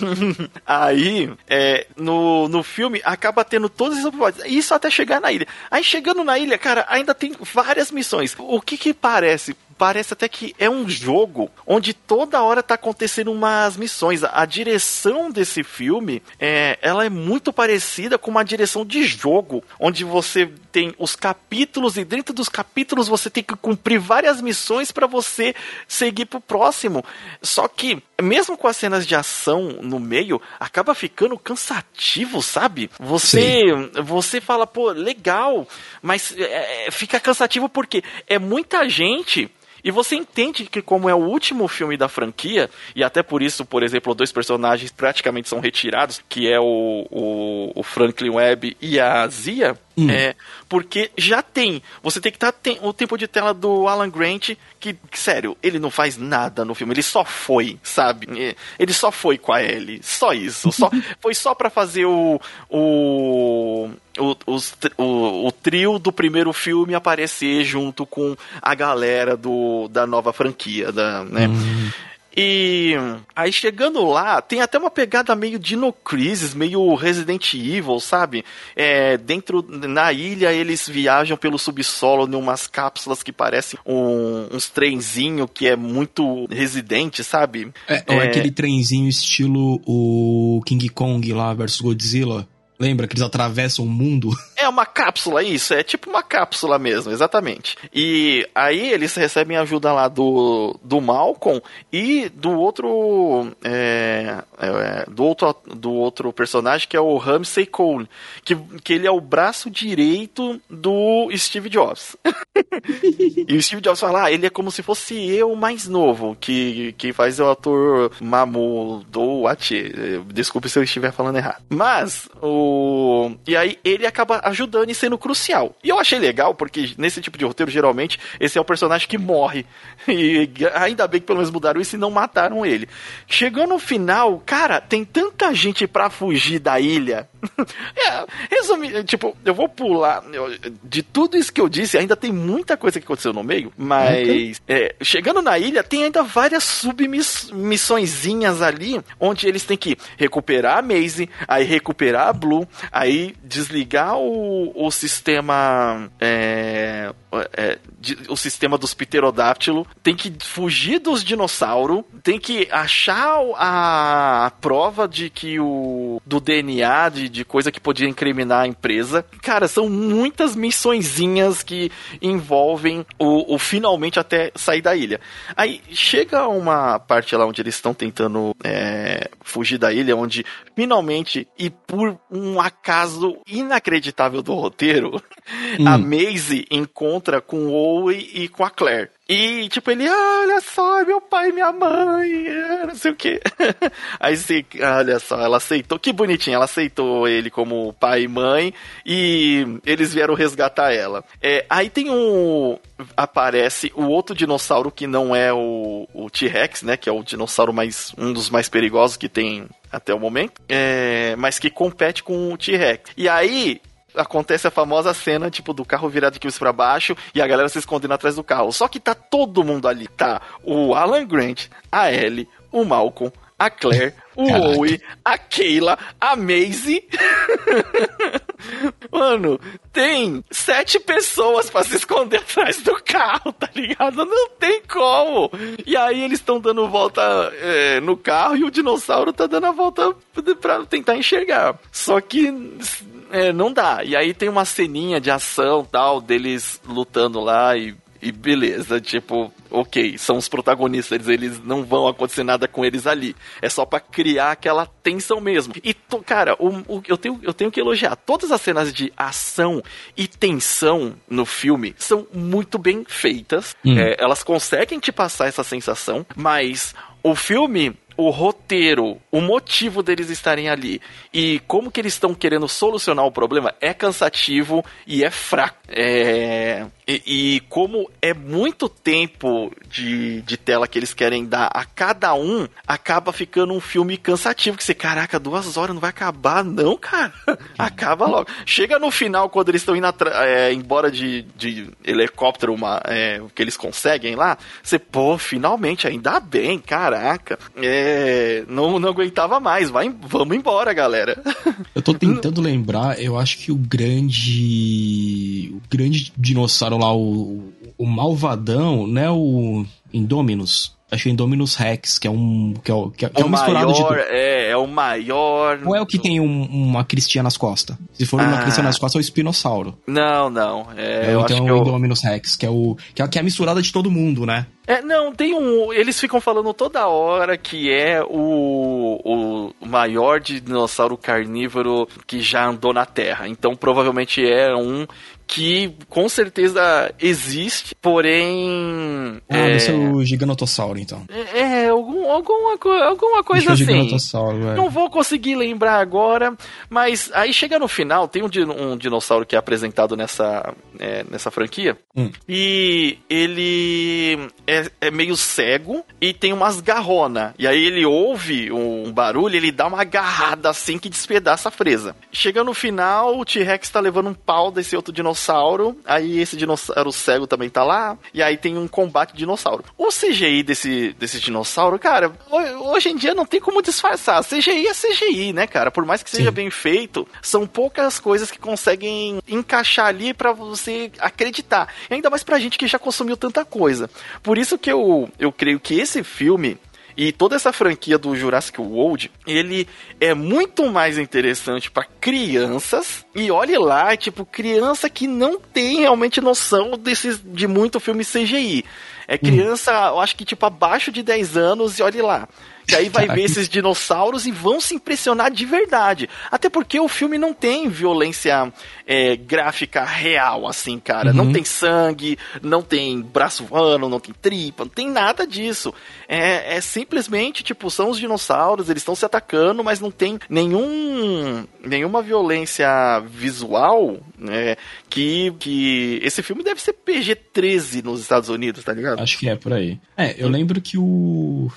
Speaker 2: (laughs)
Speaker 1: Aí, é, no, no filme acaba tendo todos esses episódios. Isso até chegar na ilha. Aí chegando na ilha, cara, ainda tem várias missões. O que que parece? Parece até que é um jogo onde toda hora tá acontecendo umas missões. A direção desse filme, é, ela é muito parecida com uma direção de jogo, onde você tem os capítulos e dentro dos capítulos você tem que cumprir várias missões para você seguir pro próximo. Só que mesmo com as cenas de ação no meio, acaba ficando cansativo, sabe? Você Sim. você fala, pô, legal, mas é, é fica cansativo porque é muita gente e você entende que, como é o último filme da franquia, e até por isso, por exemplo, dois personagens praticamente são retirados, que é o, o, o Franklin Webb e a Zia, Hum. É, porque já tem. Você tem que estar tá, o tempo de tela do Alan Grant, que, que, sério, ele não faz nada no filme, ele só foi, sabe? É, ele só foi com a Ellie. Só isso. Só, (laughs) foi só para fazer o. o o, os, o, o, trio do primeiro filme aparecer junto com a galera do, da nova franquia, da, né? Hum. E aí chegando lá, tem até uma pegada meio Dino Crisis, meio Resident Evil, sabe? É, dentro, na ilha, eles viajam pelo subsolo em umas cápsulas que parecem um, uns trenzinho que é muito residente, sabe?
Speaker 2: É, é, aquele trenzinho estilo o King Kong lá versus Godzilla. Lembra que eles atravessam o mundo? (laughs)
Speaker 1: É uma cápsula, isso, é tipo uma cápsula mesmo, exatamente. E aí eles recebem ajuda lá do, do Malcolm e do outro, é, é, do outro do outro personagem que é o Ramsey Cole, que, que ele é o braço direito do Steve Jobs. (laughs) e o Steve Jobs fala, ah, ele é como se fosse eu mais novo, que, que faz o ator Mamu do Ati. Desculpe se eu estiver falando errado. Mas, o... E aí ele acaba ajudando e sendo crucial. E eu achei legal, porque nesse tipo de roteiro, geralmente, esse é o personagem que morre. (laughs) E ainda bem que pelo menos mudaram isso e não mataram ele. Chegando no final, cara, tem tanta gente pra fugir da ilha. É, resumindo, tipo, eu vou pular. de tudo isso que eu disse, ainda tem muita coisa que aconteceu no meio, mas é, chegando na ilha, tem ainda várias submissõezinhas ali, onde eles têm que recuperar a Maisie, aí recuperar a Blue, aí desligar o, o sistema. É, é, de, o sistema dos pterodáctilo, tem que fugir dos dinossauros, tem que achar a, a, prova de que o do DNA, de, de coisa que podia incriminar a empresa. Cara, são muitas missõezinhas que envolvem o, o finalmente até sair da ilha. Aí chega uma parte lá onde eles estão tentando é, fugir da ilha, onde finalmente, e por um acaso inacreditável do roteiro, (laughs) hum. a Maisie encontra com o Owen e com a Claire. E, tipo, ele, ah, olha só, meu pai e minha mãe, é, não sei o que. (laughs) Aí você, olha só, ela aceitou, que bonitinha, ela aceitou ele como pai e mãe e eles vieram resgatar ela. É, aí tem um. Aparece o outro dinossauro que não é o, o T-Rex, né? Que é o dinossauro mais. um dos mais perigosos que tem até o momento, é, mas que compete com o T-Rex. E aí acontece a famosa cena, tipo, do carro virado de cabeça para baixo e a galera se escondendo atrás do carro. Só que tá todo mundo ali. Tá o Alan Grant, a Ellie, o Malcolm, a Claire, o Caraca. Owie, a Keila, a Maisie. (laughs) Mano, tem sete pessoas para se esconder atrás do carro, tá ligado? Não tem como. E aí eles estão dando volta é, no carro e o dinossauro tá dando a volta pra tentar enxergar. Só que é, não dá. E aí tem uma ceninha de ação tal, deles lutando lá e e beleza, tipo, ok, são os protagonistas, eles não vão acontecer nada com eles ali. É só para criar aquela tensão mesmo. E, to, cara, o, o, eu, tenho, eu tenho que elogiar. Todas as cenas de ação e tensão no filme são muito bem feitas. Hum. É, elas conseguem te passar essa sensação, mas o filme o roteiro, o motivo deles estarem ali e como que eles estão querendo solucionar o problema é cansativo e é fraco. É... E, e, como é muito tempo de, de tela que eles querem dar a cada um, acaba ficando um filme cansativo. Que você, caraca, duas horas não vai acabar, não, cara. (laughs) Acaba logo. Chega no final, quando eles estão indo é, embora de, de helicóptero, uma, é, que eles conseguem lá, você, pô, finalmente, ainda bem, caraca. É, não, não aguentava mais. Vai, vamos embora, galera.
Speaker 2: Eu tô tentando (laughs) lembrar, eu acho que o grande. Grande dinossauro lá o, o malvadão, né? O Indominus. Acho que é Indominus Rex, que é um. Que é, o, que é, é
Speaker 1: um misturado maior, de. É, é o maior.
Speaker 2: Ou é o que tem um, uma cristinha nas costas? Se for ah. uma cristinha nas costas, é o espinossauro.
Speaker 1: Não, não. É,
Speaker 2: é então é o Indominus Rex, que é o. Que é, que é a misturada de todo mundo, né?
Speaker 1: É, não, tem um. Eles ficam falando toda hora que é o, o maior dinossauro carnívoro que já andou na Terra. Então provavelmente é um que com certeza existe, porém.
Speaker 2: Ah, é... deve ser o Gigantossauro, então.
Speaker 1: É, é algum, alguma, alguma coisa assim. Não vou conseguir lembrar agora, mas aí chega no final, tem um, um dinossauro que é apresentado nessa, é, nessa franquia, hum. e ele é, é, meio cego e tem umas garrona. E aí ele ouve um barulho, ele dá uma agarrada assim que despedaça a fresa. Chega no final, o T-Rex tá levando um pau desse outro dinossauro dinossauro, aí esse dinossauro cego também tá lá, e aí tem um combate de dinossauro. O CGI desse, desse dinossauro, cara, hoje em dia não tem como disfarçar. CGI é CGI, né, cara? Por mais que seja Sim. bem feito, são poucas coisas que conseguem encaixar ali para você acreditar. E ainda mais pra gente que já consumiu tanta coisa. Por isso que eu, eu creio que esse filme E toda essa franquia do Jurassic World, ele é muito mais interessante para crianças. E olhe lá, tipo, criança que não tem realmente noção desses, de muito filme CGI. É criança, hum. eu acho que tipo abaixo de 10 anos e olhe lá. Que aí vai ver esses dinossauros e vão se impressionar de verdade. Até porque o filme não tem violência é, gráfica real, assim, cara. Uhum. Não tem sangue, não tem braço voando, não tem tripa, não tem nada disso. É, é simplesmente, tipo, são os dinossauros, eles estão se atacando, mas não tem nenhum, nenhuma violência visual, né? Que, que esse filme deve ser PG-13 nos Estados Unidos, tá ligado?
Speaker 2: Acho que é por aí. É, eu lembro que o.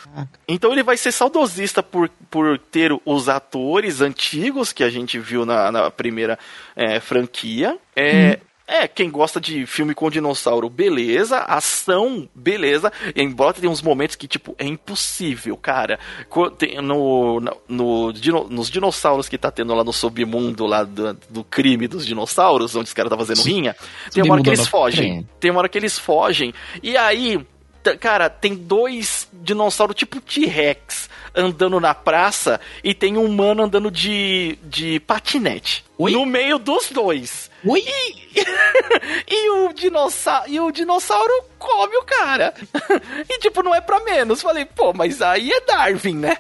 Speaker 1: Então ele vai ser saudosista por, por ter os atores antigos que a gente viu na, na primeira é, franquia. É, hum. É, quem gosta de filme com dinossauro, beleza. Ação, beleza. Embora tenha uns momentos que, tipo, é impossível, cara. No, no, no, nos dinossauros que tá tendo lá no submundo lá do, do crime dos dinossauros, onde os caras tá fazendo rinha, tem uma hora que eles fogem. Tem uma hora que eles fogem. E aí, cara, tem dois dinossauros tipo T-Rex andando na praça e tem um humano andando de, de patinete. Oi? No meio dos dois.
Speaker 2: Oi?
Speaker 1: E, (laughs) e, o dinossauro, e o dinossauro come o cara. (laughs) E tipo, não é pra menos. Falei, pô, mas aí é Darwin, né?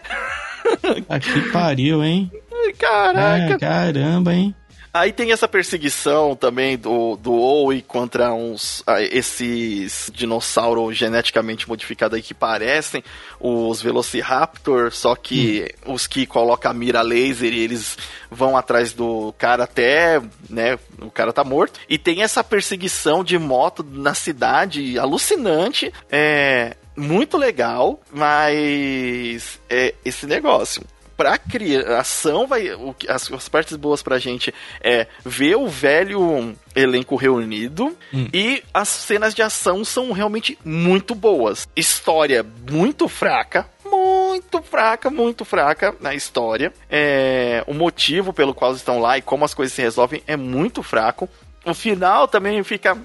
Speaker 2: Aqui (laughs) ah, pariu, hein?
Speaker 1: Caraca.
Speaker 2: Ah, caramba, hein?
Speaker 1: Aí tem essa perseguição também do, do Owie contra uns ah, esses dinossauros geneticamente modificados aí que parecem os Velociraptor, só que hum. os que colocam a mira laser e eles vão atrás do cara até, né, o cara tá morto. E tem essa perseguição de moto na cidade alucinante, é muito legal, mas é esse negócio pra criação, vai, o, as, as partes boas pra gente é ver o velho elenco reunido hum. e as cenas de ação são realmente muito boas. História muito fraca, muito fraca, muito fraca na história. É, o motivo pelo qual estão lá e como as coisas se resolvem é muito fraco. O final também fica.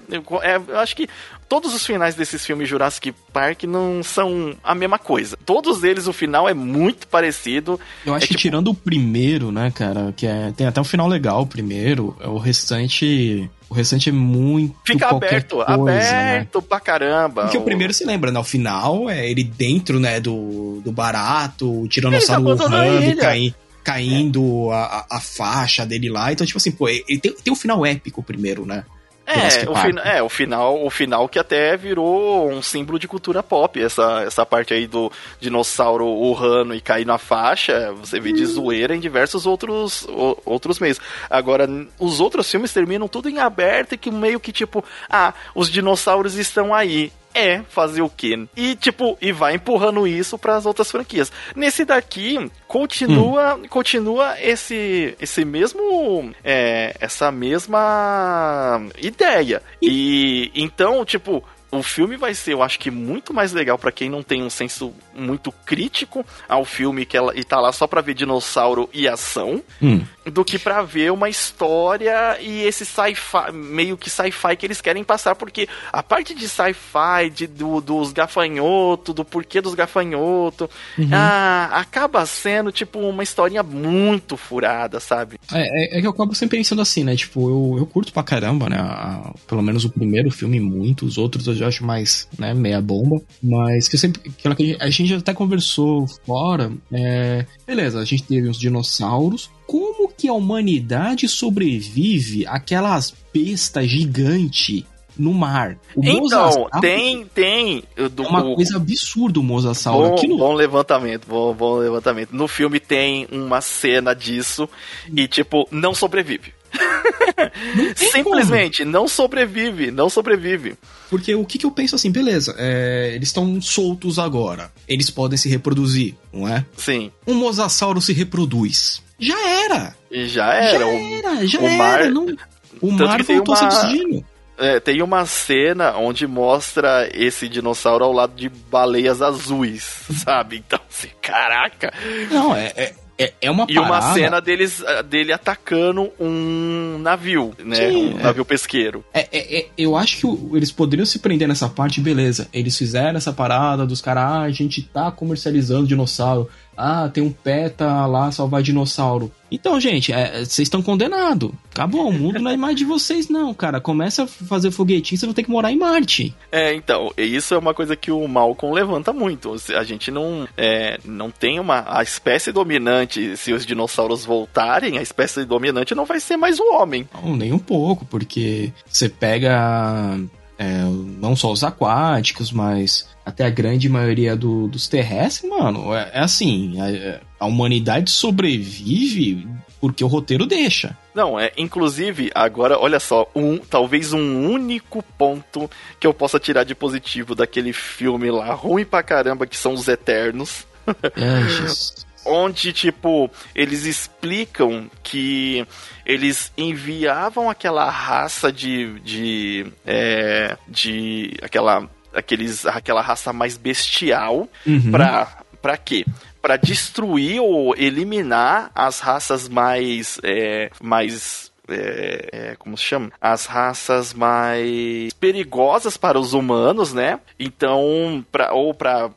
Speaker 1: É, eu acho que todos os finais desses filmes Jurassic Park não são a mesma coisa. Todos eles, o final é muito parecido.
Speaker 2: Eu acho
Speaker 1: é
Speaker 2: que tipo... tirando o primeiro, né, cara, que é, tem até um final legal o primeiro, o restante o restante é muito
Speaker 1: Fica aberto,
Speaker 2: coisa,
Speaker 1: aberto
Speaker 2: né?
Speaker 1: pra caramba.
Speaker 2: Porque o... o primeiro se lembra, né? O final é ele dentro, né, do, do barato, o tiranossauro Hub caindo, caindo é. a, a, faixa dele lá. Então, tipo assim, pô, ele tem, tem um final épico primeiro, né?
Speaker 1: É, o, fina, é, o final, o final que até virou um símbolo de cultura pop, essa, essa parte aí do dinossauro urrano e cair na faixa, você vê de hum. zoeira em diversos outros, o, outros meios. Agora, os outros filmes terminam tudo em aberto e que meio que tipo, ah, os dinossauros estão aí é fazer o quê? E tipo, e vai empurrando isso para as outras franquias. Nesse daqui continua, hum. continua esse esse mesmo é, essa mesma ideia. E, então, tipo, o filme vai ser, eu acho que muito mais legal para quem não tem um senso muito crítico ao filme que ela, e tá lá só pra ver dinossauro e ação, hum. Do que para ver uma história e esse sci-fi, meio que sci-fi que eles querem passar, porque a parte de sci-fi, de, do, dos gafanhotos, do porquê dos gafanhotos, uhum. ah, acaba sendo, tipo, uma historinha muito furada, sabe?
Speaker 2: É, é, é, que eu acabo sempre pensando assim, né? Tipo, eu, eu curto pra caramba, né? A, pelo menos o primeiro filme, muito, os outros eu já acho mais, né, meia bomba, mas que eu sempre, que a gente até conversou fora, é, beleza, a gente teve uns dinossauros, como que a humanidade sobrevive àquelas bestas gigantes no mar.
Speaker 1: O então, tem, tem.
Speaker 2: Do, é uma coisa absurda o Mosasauro.
Speaker 1: Bom, Aquilo... bom levantamento, bom, bom levantamento. No filme tem uma cena disso e, tipo, não sobrevive. (laughs) Simplesmente como. não sobrevive, não sobrevive.
Speaker 2: Porque o que, que eu penso assim, beleza, é, eles estão soltos agora, eles podem se reproduzir, não é?
Speaker 1: Sim.
Speaker 2: Um mosasauro se reproduz. Já era!
Speaker 1: E já era.
Speaker 2: Já o, era, já o era. Mar... Não... O mar voltou uma... a destino.
Speaker 1: É, tem uma cena onde mostra esse dinossauro ao lado de baleias azuis, (laughs) sabe? Então, assim, caraca.
Speaker 2: Não, é, é é, é uma
Speaker 1: E uma cena deles, ah, dele atacando um navio, né?
Speaker 2: Sim,
Speaker 1: um
Speaker 2: é.
Speaker 1: navio pesqueiro.
Speaker 2: É, é, é, eu acho que eles poderiam se prender nessa parte, beleza. Eles fizeram essa parada dos caras, ah, a gente tá comercializando dinossauro. Ah, tem um PETA lá salvar dinossauro. Então, gente, é, vocês estão condenados. Acabou, o mundo não é mais de vocês, não, cara. Começa a fazer foguetinho, vocês vão ter que morar em Marte.
Speaker 1: É, então, isso é uma coisa que o Malcolm levanta muito. A gente não, é, não tem uma. A espécie dominante, se os dinossauros voltarem, a espécie dominante não vai ser mais o homem.
Speaker 2: Não, nem um pouco, porque você pega é, não só os aquáticos, mas até a grande maioria do- dos terrestres, mano, é, é assim, a, a humanidade sobrevive porque o roteiro deixa.
Speaker 1: Não, é, inclusive, agora, olha só, um, talvez um único ponto que eu possa tirar de positivo daquele filme lá, ruim pra caramba, que são os Eternos. (laughs)
Speaker 2: É, Jesus.
Speaker 1: Onde, tipo, eles explicam que eles enviavam aquela raça de. de. É, de. aquela. Aqueles, aquela raça mais bestial
Speaker 2: Uhum.
Speaker 1: pra. pra quê? Pra destruir ou eliminar as raças mais. É, mais. É, é, como se chama? As raças mais perigosas para os humanos, né? Então, pra, ou para,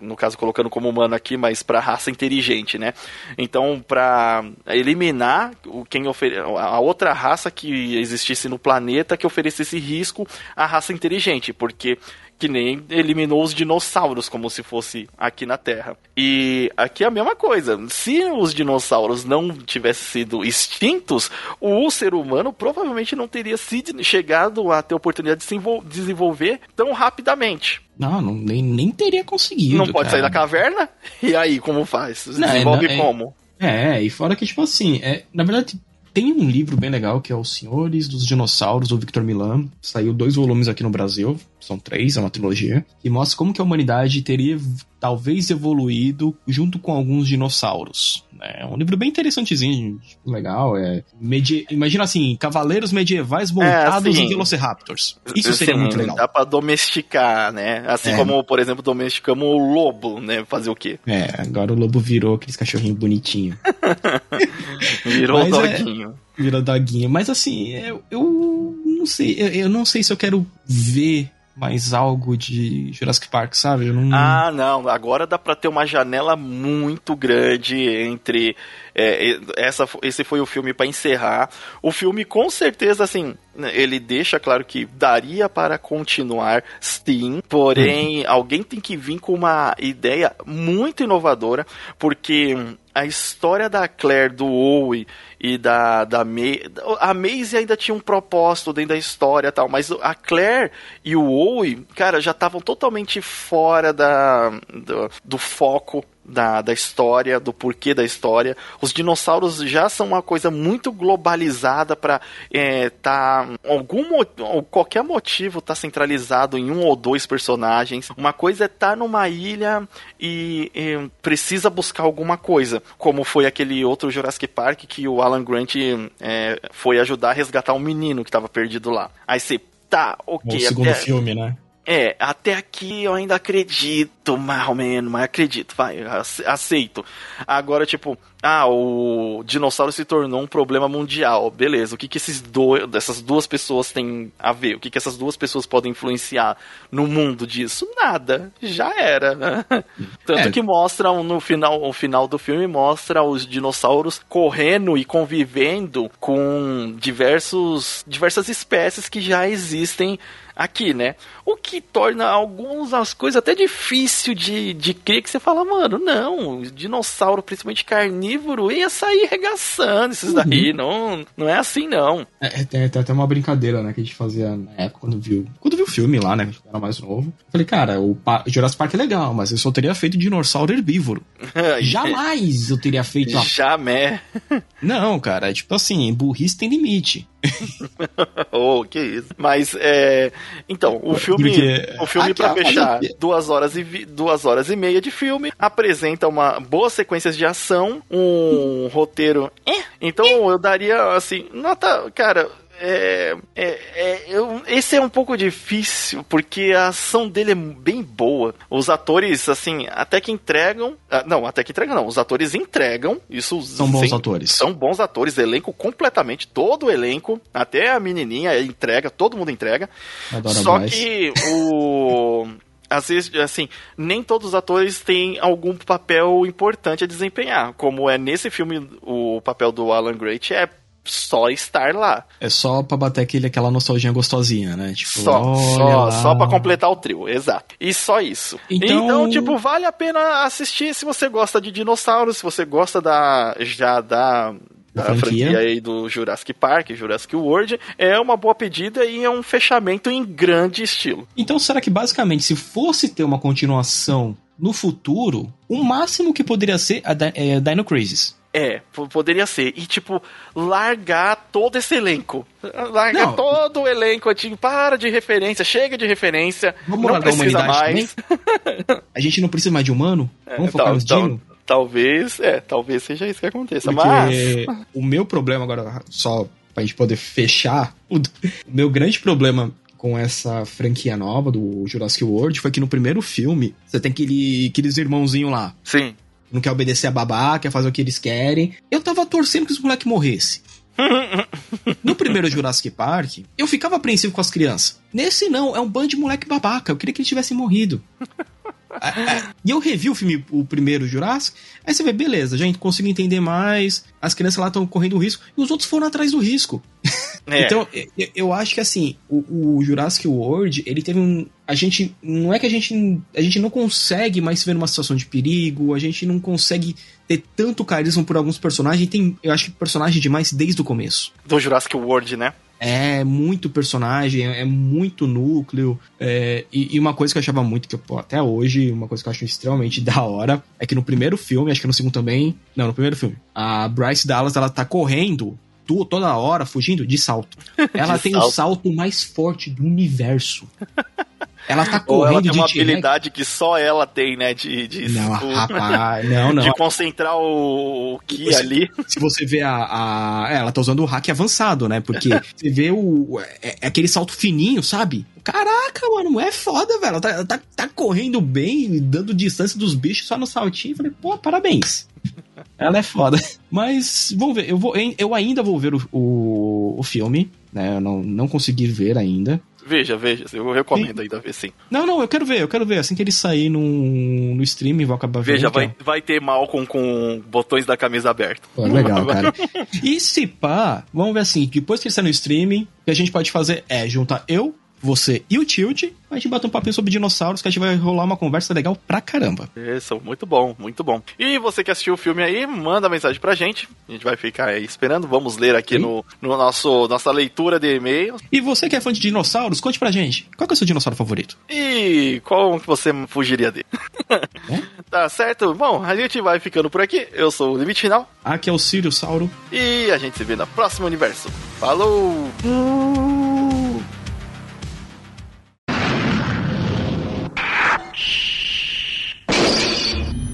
Speaker 1: no caso colocando como humano aqui, mas para raça inteligente, né? Então, para eliminar quem ofere, a outra raça que existisse no planeta que oferecesse risco à raça inteligente, porque que nem eliminou os dinossauros, como se fosse aqui na Terra. E aqui é a mesma coisa. Se os dinossauros não tivessem sido extintos, o ser humano provavelmente não teria sido chegado a ter oportunidade de se envol- desenvolver tão rapidamente.
Speaker 2: Não, não nem, nem teria conseguido.
Speaker 1: não pode
Speaker 2: cara.
Speaker 1: sair da caverna? (laughs) E aí, como faz?
Speaker 2: Não, é,
Speaker 1: Desenvolve
Speaker 2: não, é-
Speaker 1: como?
Speaker 2: É, e fora que, tipo assim, é, na verdade, tem um livro bem legal que é Os Senhores dos Dinossauros, do Victor Milan. Saiu dois volumes aqui no Brasil, são três, é uma trilogia, que mostra como que a humanidade teria talvez evoluído junto com alguns dinossauros. É um livro bem interessantezinho, tipo, legal. É medi- Imagina assim, cavaleiros medievais montados
Speaker 1: sim.
Speaker 2: em Velociraptors. Isso seria
Speaker 1: Sim,
Speaker 2: muito legal.
Speaker 1: Dá pra domesticar, né? Assim
Speaker 2: É.
Speaker 1: como, por exemplo, domesticamos o lobo, né? Fazer o quê?
Speaker 2: É, agora o lobo virou aqueles cachorrinhos bonitinhos. (laughs)
Speaker 1: Virou
Speaker 2: Mas é-
Speaker 1: doguinho.
Speaker 2: Vira doguinho. Mas assim, eu, eu não sei. Eu, eu não sei se eu quero ver mais algo de Jurassic Park, sabe? Não...
Speaker 1: Ah, não. Agora dá pra ter uma janela muito grande entre. É, essa, esse foi o filme pra encerrar. O filme, com certeza, assim, ele deixa claro que daria para continuar, sim. Porém, alguém tem que vir com uma ideia muito inovadora, porque a história da Claire, do Owie e da, da May. A Maisie ainda tinha um propósito dentro da história e tal, mas a Claire e o Owie, cara, já estavam totalmente fora da, do, do foco da, da história, do porquê da história. Os dinossauros já são uma coisa muito globalizada para é, tá algum ou qualquer motivo tá centralizado em um ou dois personagens. Uma coisa é estar numa ilha e, e precisa buscar alguma coisa, como foi aquele outro Jurassic Park que o Alan Grant é, foi ajudar a resgatar um menino que estava perdido lá. Aí você tá,
Speaker 2: o
Speaker 1: ok,
Speaker 2: segundo
Speaker 1: até-
Speaker 2: filme, né?
Speaker 1: É, até aqui eu ainda acredito, mais ou menos, mas acredito, vai, ace- aceito. Agora, tipo, ah, o dinossauro se tornou um problema mundial, beleza, o que que esses dois, dessas duas pessoas têm a ver? O que que essas duas pessoas podem influenciar no mundo disso? Nada, já era. né? (laughs) Tanto
Speaker 2: É.
Speaker 1: que mostra no final, o final do filme mostra os dinossauros correndo e convivendo com diversos, diversas espécies que já existem aqui, né? O que torna algumas coisas até difícil de, de crer que você fala, mano, não, dinossauro, principalmente carnívoro, ia sair regaçando esses daí, não, não é assim não.
Speaker 2: É, é, tem, tem até uma brincadeira, né, que a gente fazia na época quando viu. Quando viu o filme lá, né? Que eu era mais novo. Falei, cara, o pa Jurassic Park é legal, mas eu só teria feito dinossauro herbívoro. (laughs) Jamais eu teria feito a.
Speaker 1: Jamé.
Speaker 2: Não, cara, é tipo assim, burrice tem limite. (laughs)
Speaker 1: oh, que isso. Mas, é... Então, o filme,
Speaker 2: Porque-
Speaker 1: o filme
Speaker 2: Ah,
Speaker 1: pra
Speaker 2: que- olha
Speaker 1: fechar, duas horas, e vi- duas horas e meia de filme, apresenta uma boas sequências de ação, um roteiro... Então, eu daria, assim, nota... Cara, é, é, é, eu, esse é um pouco difícil, porque a ação dele é bem boa. Os atores, assim, até que entregam. Ah, não, até que entregam, não. Os atores entregam. Isso
Speaker 2: São bons
Speaker 1: sem-
Speaker 2: atores.
Speaker 1: São bons atores, elenco completamente, todo o elenco, até a menininha entrega, todo mundo entrega.
Speaker 2: Adoro
Speaker 1: Só
Speaker 2: Bryce.
Speaker 1: que o. (laughs) Às vezes, assim, nem todos os atores têm algum papel importante a desempenhar. Como é nesse filme, o papel do Alan Great é só estar lá.
Speaker 2: É só pra bater aquele, aquela nostalgia gostosinha, né? Tipo,
Speaker 1: Só, só,
Speaker 2: lá.
Speaker 1: só pra completar o trio, exato. E só isso.
Speaker 2: Então-
Speaker 1: Então... tipo, vale a pena assistir se você gosta de dinossauros, se você gosta da já da,
Speaker 2: Da franquia.
Speaker 1: franquia. aí do Jurassic Park, Jurassic World, é uma boa pedida e é um fechamento em grande estilo.
Speaker 2: Então, será que basicamente, se fosse ter uma continuação no futuro, o máximo que poderia ser é Dino Crisis?
Speaker 1: É, poderia ser. E, tipo, largar todo esse elenco. Largar
Speaker 2: Não.
Speaker 1: todo o elenco antigo. Para de referência, chega de referência.
Speaker 2: Vamos
Speaker 1: não precisa mais.
Speaker 2: A gente não precisa mais de humano? (laughs) Vamos focar
Speaker 1: Tal-
Speaker 2: nos
Speaker 1: tal-
Speaker 2: dino?
Speaker 1: Talvez, é, talvez seja isso que aconteça.
Speaker 2: Porque
Speaker 1: Mas.
Speaker 2: o meu problema agora, só pra gente poder fechar, o, meu grande problema com essa franquia nova do Jurassic World foi que no primeiro filme você tem aquele, aqueles irmãozinhos lá.
Speaker 1: Sim.
Speaker 2: Não quer obedecer a babá, quer fazer o que eles querem. Eu tava torcendo que os moleques morressem. (laughs) No primeiro Jurassic Park, eu ficava apreensivo com as crianças. Nesse não, é um bando de moleque babaca. Eu queria que eles tivessem morrido. (laughs) É, é, E eu revi o filme, o primeiro Jurassic, aí você vê, beleza, gente, consigo entender mais, as crianças lá estão correndo risco, e os outros foram atrás do risco.
Speaker 1: É. (laughs)
Speaker 2: Então, eu, eu acho que assim, o, o Jurassic World, ele teve um. A gente. Não é que a gente. A gente não consegue mais se ver numa situação de perigo, a gente não consegue ter tanto carisma por alguns personagens. Tem, eu acho que personagem demais desde o começo.
Speaker 1: do Jurassic World, né?
Speaker 2: É muito personagem, é muito núcleo. é, e, e uma coisa que eu achava muito, que eu, até hoje, uma coisa que eu acho extremamente (laughs) da hora, é que no primeiro filme, acho que no segundo também. Não, no primeiro filme, a Bryce Dallas, ela tá correndo tu- toda hora, fugindo de salto. (laughs) Ela
Speaker 1: De
Speaker 2: tem o
Speaker 1: salto.
Speaker 2: salto mais forte do universo. (laughs) Ela tá
Speaker 1: Ou ela
Speaker 2: correndo
Speaker 1: tem
Speaker 2: de
Speaker 1: uma
Speaker 2: T-Rex.
Speaker 1: habilidade que só ela tem, né? De, de,
Speaker 2: Não,
Speaker 1: o-
Speaker 2: rapaz, não, (laughs) não.
Speaker 1: de concentrar o, o Ki
Speaker 2: Você-
Speaker 1: ali.
Speaker 2: Se você vê a, a- é, Ela tá usando o hack avançado, né? Porque (laughs) você vê o. É, é aquele salto fininho, sabe? Caraca, mano, é foda, velho. Ela tá, tá, tá correndo bem, dando distância dos bichos só no saltinho. Falei, pô, parabéns. Ela é foda. (laughs) Mas, vamos ver. Eu, vou, eu ainda vou ver o, o, o filme, né? Eu não, não consegui ver ainda.
Speaker 1: Veja, veja, eu recomendo ainda ver sim.
Speaker 2: Não, não, eu quero ver, eu quero ver. Assim que ele sair no, no streaming, vou acabar vendo.
Speaker 1: Veja,
Speaker 2: que é-
Speaker 1: vai, vai ter Malcolm com botões da camisa aberta.
Speaker 2: Pô, legal, cara. (laughs) E se pá, vamos ver assim, depois que ele sair no streaming, o que a gente pode fazer é juntar eu, você e o Tilt, a gente bater um papinho sobre dinossauros, que a gente vai rolar uma conversa legal pra caramba.
Speaker 1: Isso, muito bom, muito bom. E você que assistiu o filme aí, manda mensagem pra gente. A gente vai ficar aí esperando. Vamos ler aqui
Speaker 2: Sim.
Speaker 1: no, no nosso nossa leitura de e-mails.
Speaker 2: E você que é fã de dinossauros, conte pra gente, qual que é o seu dinossauro favorito?
Speaker 1: E qual que você fugiria dele? (laughs) tá certo? Bom, a gente vai ficando por aqui. Eu sou o Limite Final
Speaker 2: Aqui é o Siriussauro.
Speaker 1: e a gente se vê no próximo universo. Falou!